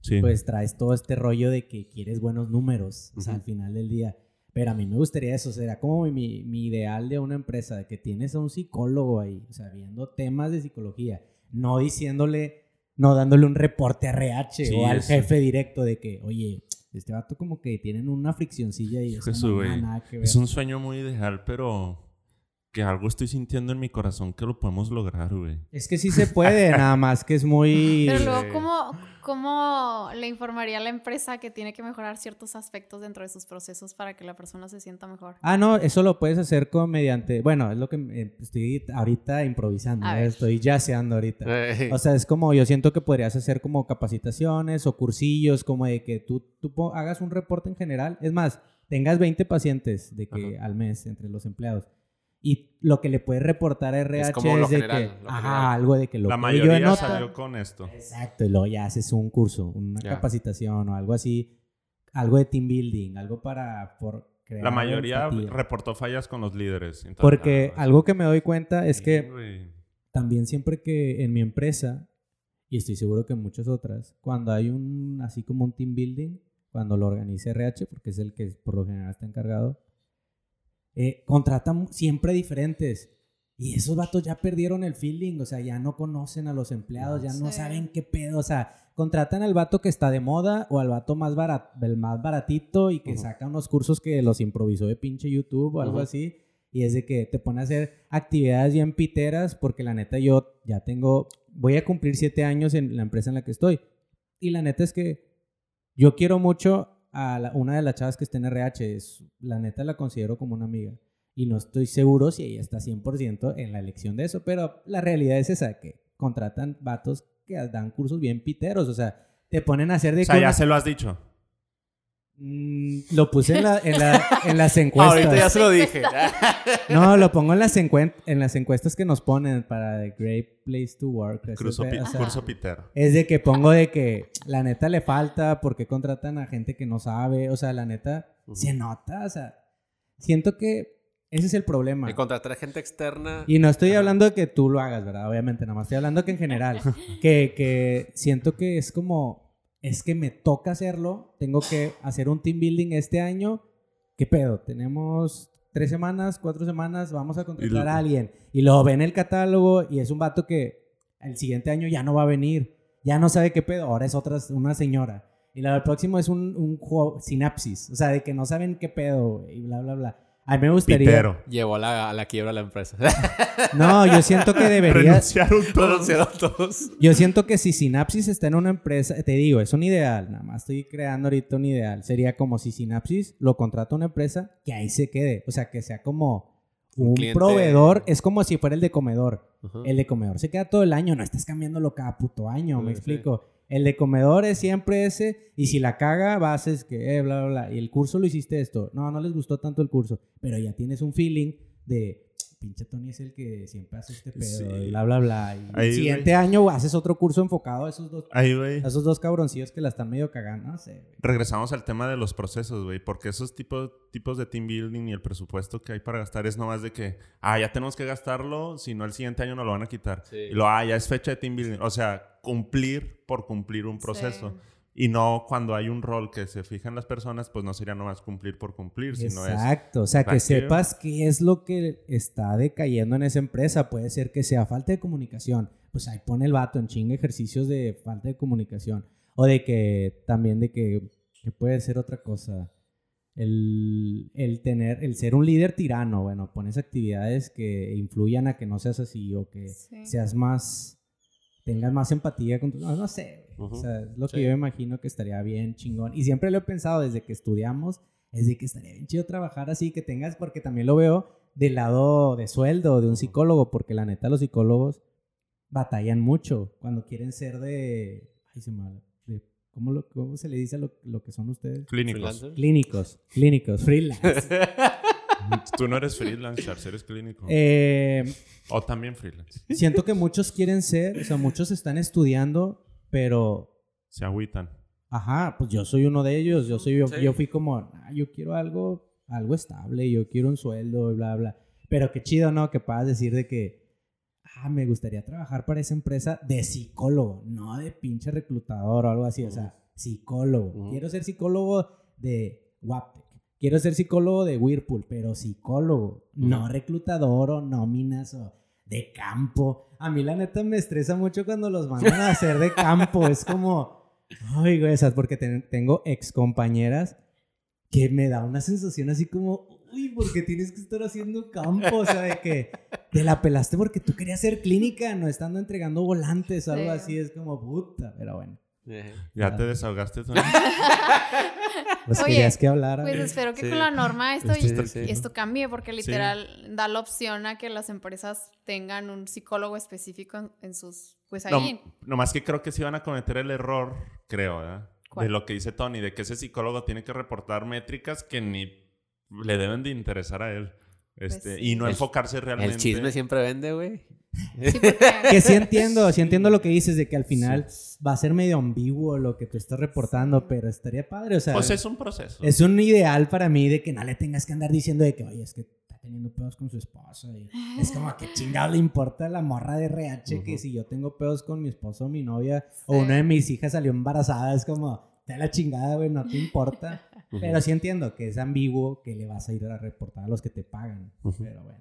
Sí. pues traes todo este rollo de que quieres buenos números, o sea, al final del día. Pero a mí me gustaría eso, será como mi, mi ideal de una empresa, de que tienes a un psicólogo ahí, o sea, viendo temas de psicología, no diciéndole, no dándole un reporte a RH Sí, o al eso. jefe directo de que, oye, este vato como que tienen una friccioncilla y es Hijo de como, su, "Ah, güey. nada que ver. Es un sueño muy ideal, pero que algo estoy sintiendo en mi corazón que lo podemos lograr, güey. Es que sí se puede, nada más que es muy... Pero luego, ¿cómo, ¿cómo le informaría a la empresa que tiene que mejorar ciertos aspectos dentro de sus procesos para que la persona se sienta mejor? Ah, no, eso lo puedes hacer con mediante... Bueno, es lo que estoy ahorita improvisando, ¿eh? estoy yaceando ahorita. O sea, es como, yo siento que podrías hacer como capacitaciones o cursillos, como de que tú, tú hagas un reporte en general. Es más, tengas 20 pacientes de que al mes entre los empleados. Y lo que le puedes reportar a RH es, como lo de general, que, lo ajá, general. algo de que lo La que yo mayoría noto- salió con esto. Exacto, y luego ya haces un curso, una Ya. capacitación o algo así, algo de team building, algo para por crear La mayoría empatía. reportó fallas con los líderes. Entonces, Porque ah, algo que me doy cuenta es sí, que también siempre que en mi empresa, y estoy seguro que en muchas otras, cuando hay un, así como un team building, cuando lo organiza RH, porque es el que por lo general está encargado, eh, contratan siempre diferentes. Y esos vatos ya perdieron el feeling, o sea, ya no conocen a los empleados, ya no saben qué pedo, o sea, contratan al vato que está de moda o al vato más, barat, el más baratito y que Ujú. saca unos cursos que los improvisó de pinche YouTube o algo Ujú. así. Y es de que te pone a hacer actividades bien piteras porque la neta yo ya tengo, voy a cumplir siete años en la empresa en la que estoy. Y la neta es que yo quiero mucho a la- una de las chavas que está en RH. Es, la neta la considero como una amiga. Y no estoy seguro si ella está 100% en la elección de eso. Pero la realidad es esa, que contratan vatos que dan cursos bien piteros. O sea, te ponen a hacer de... O sea, ya se lo has dicho. Mm, lo puse en, la- en, la- en las encuestas. Ahorita ya se lo dije. No, lo pongo en las, en las encuestas que nos ponen para The Great Place to Work. Eso Curso, es- pi- o sea, curso pitero. es de que pongo de que la neta le falta porque contratan a gente que no sabe. O sea, la neta se nota. O sea, siento que ese es el problema. Y contratar a gente externa. Y no estoy Ajá. hablando de que tú lo hagas, ¿verdad? Obviamente, nada más estoy hablando que en general. que, que siento que es como, es que me toca hacerlo. Tengo que hacer un team building este año. ¿Qué pedo? Tenemos tres semanas, cuatro semanas, vamos a contratar a alguien. Y lo ve en el catálogo y es un vato que el siguiente año ya no va a venir. Ya no sabe qué pedo. Ahora es otra, una señora. Y la del próximo es un, un juego, sinapsis. O sea, de que no saben qué pedo y bla, bla, bla. A mí me gustaría... Pitero. Llevó a la, a la quiebra a la empresa. No, yo siento que debería... Renunciaron todos. Renunciaron todos. Yo siento que si Synapsis está en una empresa, te digo, es un ideal, nada más estoy creando ahorita un ideal. Sería como si Synapsis lo contrata una empresa, que ahí se quede. O sea, que sea como Un un, cliente. proveedor, es como si fuera el de comedor. El de comedor se queda todo el año, no estás cambiándolo cada puto año, me sí. explico. El de comedor es siempre ese, y si la caga, vas es que, eh, bla, bla, bla. Y el curso lo hiciste esto. No, no les gustó tanto el curso, pero ya tienes un feeling de, pinche Tony es el que siempre hace este pedo, Sí. y bla, bla, bla. Y Ahí, el siguiente año haces otro curso enfocado a esos dos, Ahí, a esos dos cabroncillos que la están medio cagando, no sé. güey. Regresamos al tema de los procesos, güey. Porque esos tipos, tipos de team building y el presupuesto que hay para gastar es nomás de que, ah, ya tenemos que gastarlo, si no el siguiente año nos lo van a quitar. Sí. Y lo, ah, ya es fecha de team building. O sea, cumplir por cumplir un proceso. Sí. Y no cuando hay un rol que se fijan las personas, pues no sería nomás cumplir por cumplir, sino es... Exacto, o sea, que sepas qué es lo que está decayendo en esa empresa. Puede ser que sea falta de comunicación. Pues ahí pone el vato en chinga ejercicios de falta de comunicación. O de que también de que, que puede ser otra cosa. El, el tener, el ser un líder tirano, bueno, pones actividades que influyan a que no seas así o que Sí. seas más, tengas más empatía con tu, no, no sé, o sea, es lo que Sí. yo me imagino que estaría bien chingón. Y siempre lo he pensado desde que estudiamos, es de que estaría bien chido trabajar así, que tengas, porque también lo veo del lado de sueldo de un psicólogo, porque la neta los psicólogos batallan mucho cuando quieren ser de, ay se me ¿cómo, lo- cómo se le dice a lo, lo que son ustedes? Clínicos. Freelancer. Clínicos, clínicos, freelance. Tú no eres freelance, Charles, eres clínico. Eh, O también freelance. siento que muchos quieren ser, o sea, muchos están estudiando, pero Se agüitan. Ajá, pues yo soy uno de ellos. Yo soy yo, Sí. yo fui como, "Ah, yo quiero algo, algo estable, yo quiero un sueldo y bla bla. Pero qué chido, ¿no? Que puedas decir de que ah, me gustaría trabajar para esa empresa de psicólogo, no de pinche reclutador o algo así, o sea, psicólogo. Quiero ser psicólogo de Waptec. Quiero ser psicólogo de Whirlpool, pero psicólogo, no reclutador o nóminas o de campo. A mí la neta me estresa mucho cuando los mandan a hacer de campo. Es como, ay, güey, esas, porque ten- tengo ex compañeras que me da una sensación así como, uy, porque tienes que estar haciendo campo, o sea, de que te la pelaste porque tú querías hacer clínica, no estando entregando volantes o algo Sí. así, es como puta, pero bueno. Ya te desahogaste, Tony. Pues Oye, querías que hablara. Pues espero que Sí. con la norma esto, Esto y- está sí. esto cambie, porque Sí. literal da la opción a que las empresas tengan un psicólogo específico en, en sus, pues No, ahí. nomás que creo que sí van a cometer el error, creo, ¿verdad? ¿Cuál? De lo que dice Tony, de que ese psicólogo tiene que reportar métricas que ni le deben de interesar a él. Este, Pues sí. Y no El- enfocarse realmente. El chisme siempre vende, güey. Sí, Que sí entiendo, sí entiendo lo que dices de que al final va a ser medio ambiguo lo que tú estás reportando, pero estaría padre, o sea, Pues es un proceso. es un ideal para mí de que no le tengas que andar diciendo de que, oye, es que está teniendo pedos con su esposa. y es como que chingado le importa la morra de RH que si yo tengo pedos con mi esposo o mi novia o una de mis hijas salió embarazada, es como, te la chingada, güey, no te importa. Pero sí entiendo que es ambiguo que le vas a ir a reportar a los que te pagan. Pero bueno.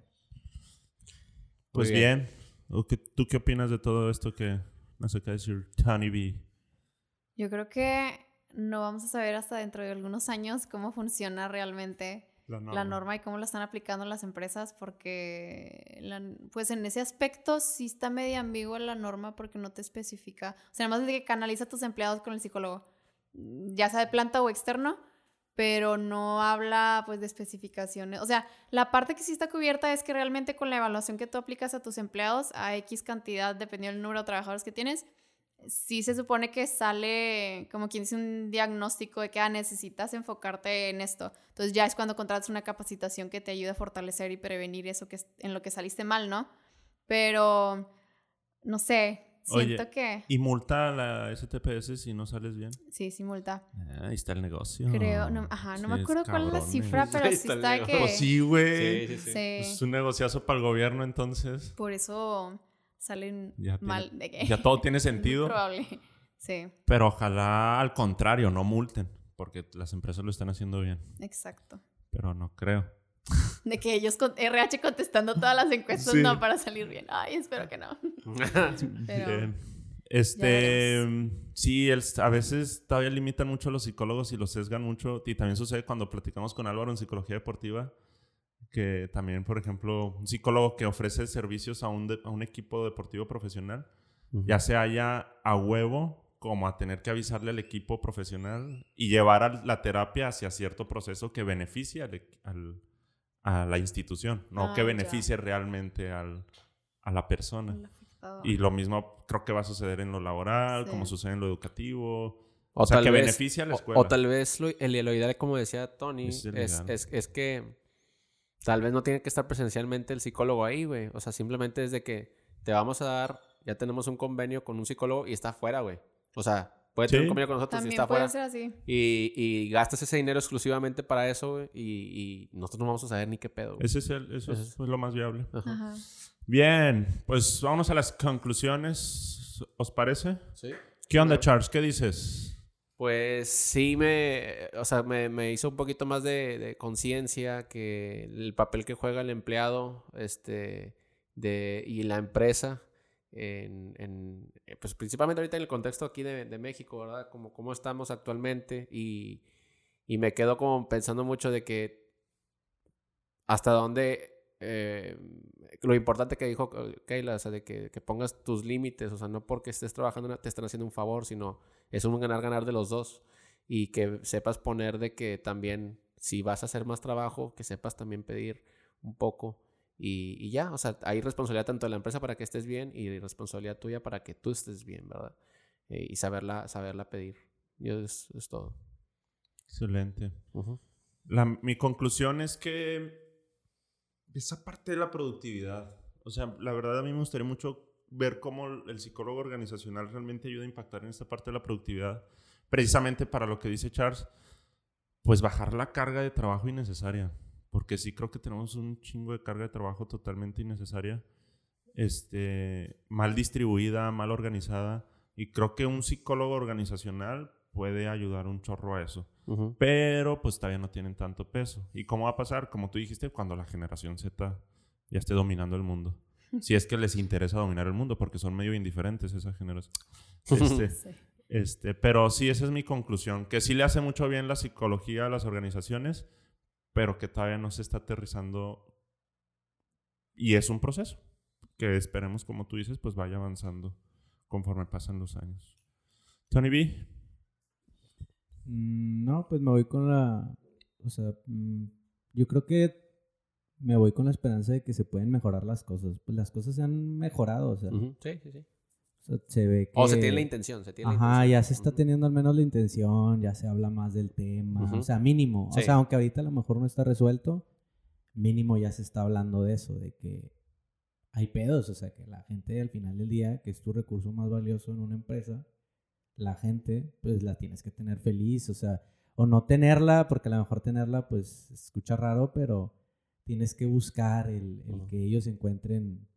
Pues bien. ¿O qué- ¿Tú qué opinas de todo esto que nos acaba de decir Tony B? Yo creo que no vamos a saber hasta dentro de algunos años cómo funciona realmente la norma. y cómo la están aplicando las empresas porque la- pues en ese aspecto sí está medio ambigua la norma porque no te especifica, o sea, además de que canaliza a tus empleados con el psicólogo, ya sea de planta o externo, pero no habla pues de especificaciones, o sea, la parte que sí está cubierta es que realmente con la evaluación que tú aplicas a tus empleados a X cantidad, dependiendo del número de trabajadores que tienes, sí se supone que sale como quien dice un diagnóstico de que ah, necesitas enfocarte en esto. Entonces ya es cuando contratas una capacitación que te ayude a fortalecer y prevenir eso que en lo que saliste mal, ¿no? Pero no sé, siento Oye, que ¿Y multa a la STPS si no sales bien? sí, sí multa. Ah, ahí está el negocio. Creo, no, ajá, no me Sí, acuerdo cuál es la cifra, pero Ahí sí está está que Pues sí, güey. Sí, sí, sí. sí, Es un negociazo para el gobierno entonces. por eso salen Ya tiene- mal de que Ya todo tiene sentido. probable. Sí, Pero ojalá al contrario, no multen. Porque las empresas lo están haciendo bien. exacto. Pero no creo. De que ellos con RH contestando todas las encuestas, Sí. no, para salir bien. Ay, espero que no. Pero Bien. Este, sí, el- a veces todavía limitan mucho a los psicólogos y los sesgan mucho. Y también sucede cuando platicamos con Álvaro en psicología deportiva, que también, por ejemplo, un psicólogo que ofrece servicios a un, de- a un equipo deportivo profesional, ya se haya a huevo como a tener que avisarle al equipo profesional y llevar a la terapia hacia cierto proceso que beneficie al equ- al- a la institución, no Ah, que ya. beneficie realmente al- a la persona. Y lo mismo creo que va a suceder en lo laboral, Sí. como sucede en lo educativo. O, O sea, tal que vez, beneficia a la o- escuela. O, tal vez lo, el, lo ideal, como decía Tony, Es es, es, que tal vez no tiene que estar presencialmente el psicólogo ahí, güey. O sea, simplemente es de que te vamos a dar, ya tenemos un convenio con un psicólogo y está afuera, güey. O sea, puede tener Sí. convenio con nosotros y También está puede afuera. ser así. Y, y gastas ese dinero exclusivamente para eso, güey. Y, y nosotros no vamos a saber ni qué pedo. güey. Ese es, el- eso Ese es es- pues, lo más viable. Ajá. Ajá. Bien, pues vámonos a las conclusiones. ¿Os parece? Sí. ¿Qué onda, Charles? ¿Qué dices? Pues sí me, o sea, me, me hizo un poquito más de, de conciencia que el papel que juega el empleado este, de, y la empresa, en, en, eh, pues principalmente ahorita en el contexto aquí de, de México, ¿verdad? Como cómo estamos actualmente y, y me quedo como pensando mucho de que hasta dónde eh, lo importante que dijo eh, Kayla, o sea, de que, que pongas tus límites, o sea, no porque estés trabajando te están haciendo un favor, sino es un ganar-ganar de los dos y que sepas poner de que también si vas a hacer más trabajo, que sepas también pedir un poco y, y ya, o sea, hay responsabilidad tanto de la empresa para que estés bien y responsabilidad tuya para que tú estés bien, ¿verdad? Eh, y saberla, saberla pedir. Yo es, es todo. Excelente. Ujú. La- mi conclusión es que esa parte de la productividad, o sea, la verdad a mí me gustaría mucho ver cómo el psicólogo organizacional realmente ayuda a impactar en esta parte de la productividad, precisamente para lo que dice Charles, pues bajar la carga de trabajo innecesaria, porque sí creo que tenemos un chingo de carga de trabajo totalmente innecesaria, este, mal distribuida, mal organizada, y creo que un psicólogo organizacional puede ayudar un chorro a eso. Ujú. Pero pues todavía no tienen tanto peso. ¿Y cómo va a pasar? Como tú dijiste, cuando la generación Z ya esté dominando el mundo. Si es que les interesa dominar el mundo, porque son medio indiferentes esa generación. Este, Sí. este, pero sí, esa es mi conclusión. Que sí le hace mucho bien la psicología a las organizaciones, pero que todavía no se está aterrizando y es un proceso que esperemos, como tú dices, pues vaya avanzando conforme pasan los años. Tony B. Mm, No, pues me voy con la. O sea, mm, yo creo que me voy con la esperanza de que se pueden mejorar las cosas. Pues las cosas se han mejorado, o sea, Sí, sí, sí. Se ve que. O se tiene la intención, se tiene la Ajá, intención. ya se está teniendo al menos la intención, ya se habla más del tema, Ujú. o sea, mínimo. Sí. O sea, aunque ahorita a lo mejor no está resuelto, mínimo ya se está hablando de eso, de que hay pedos, o sea, que la gente al final del día, que es tu recurso más valioso en una empresa, la gente, pues la tienes que tener feliz, o sea, o no tenerla, porque a lo mejor tenerla, pues escucha raro, pero tienes que buscar el, el Ujú. que ellos encuentren,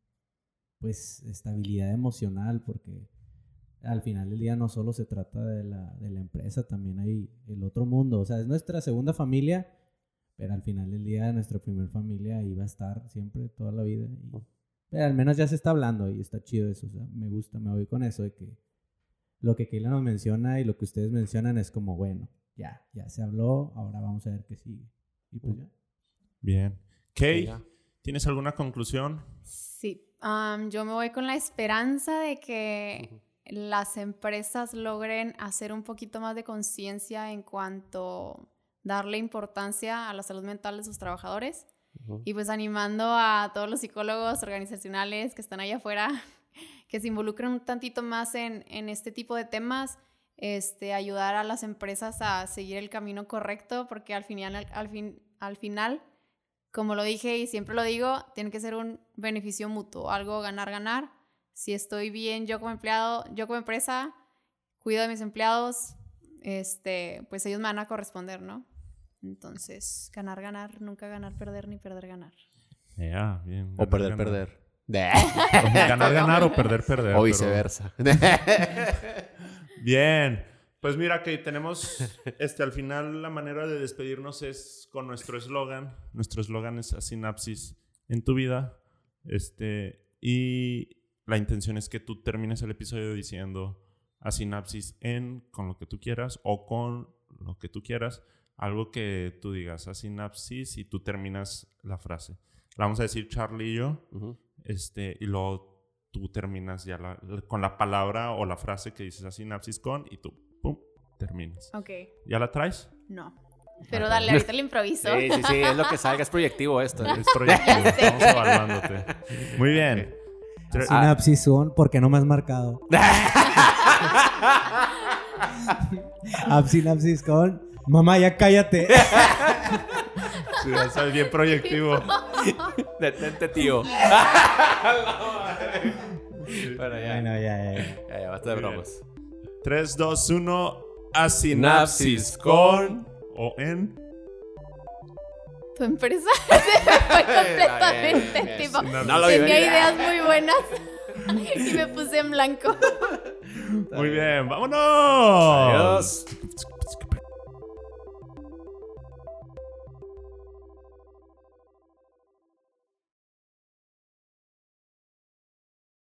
pues, estabilidad emocional, porque al final del día no solo se trata de la, de la empresa, también hay el otro mundo, o sea, es nuestra segunda familia, pero al final del día nuestra primera familia ahí va a estar siempre, toda la vida. y- pero al menos ya se está hablando y está chido eso, o sea, me gusta, me voy con eso de que lo que Keila nos menciona y lo que ustedes mencionan es como, bueno, ya, ya se habló, ahora vamos a ver qué sigue. Y pues ya. Bien. Kay, ya. ¿Tienes alguna conclusión? Sí, am, yo me voy con la esperanza de que las empresas logren hacer un poquito más de conciencia en cuanto darle importancia a la salud mental de sus trabajadores y pues animando a todos los psicólogos organizacionales que están allá afuera que se involucren un tantito más en, en este tipo de temas, este, ayudar a las empresas a seguir el camino correcto porque al final, al, fin, al final como lo dije y siempre lo digo, tiene que ser un beneficio mutuo, algo ganar-ganar. Si estoy bien yo como empleado, yo como empresa, cuido de mis empleados, este, pues ellos me van a corresponder, ¿no? Entonces, ganar-ganar, nunca ganar-perder ni perder-ganar. Ya, bien. O Ganar, perder, ganar. perder. Ganar, ganar o perder, perder. o pero- viceversa. Bien. Pues mira que tenemos, este, al final la manera de despedirnos es con nuestro eslogan. Nuestro eslogan es a sinapsis en tu vida. Este, y la intención es que tú termines el episodio diciendo a sinapsis en con lo que tú quieras o con lo que tú quieras. Algo que tú digas a sinapsis y tú terminas la frase. La vamos a decir Charlie y yo. Este, y luego tú terminas ya la- con la palabra o la frase que dices a sinapsis con y tú, pum, terminas. Ok, ¿Ya la traes? no. Pero Ok. dale, ahorita le improviso. Sí, sí, sí, es lo que salga, es proyectivo esto. ¿eh? Es proyectivo, estamos evaluándote. Muy bien. Tre- Sinapsis son, porque no me has marcado. Sinapsis con, mamá, ya cállate. Sí, ya sabes, bien proyectivo. Detente, tío. bueno, ya. Bueno, ya, ya, ya. Ya, basta de bromas. 3, 2, 1. A Sinapsis con o en. Tu empresa se me fue completamente, bien, bien. tipo, No lo vi tenía ideas muy buenas y me puse en blanco. Muy bien, vámonos. Adiós.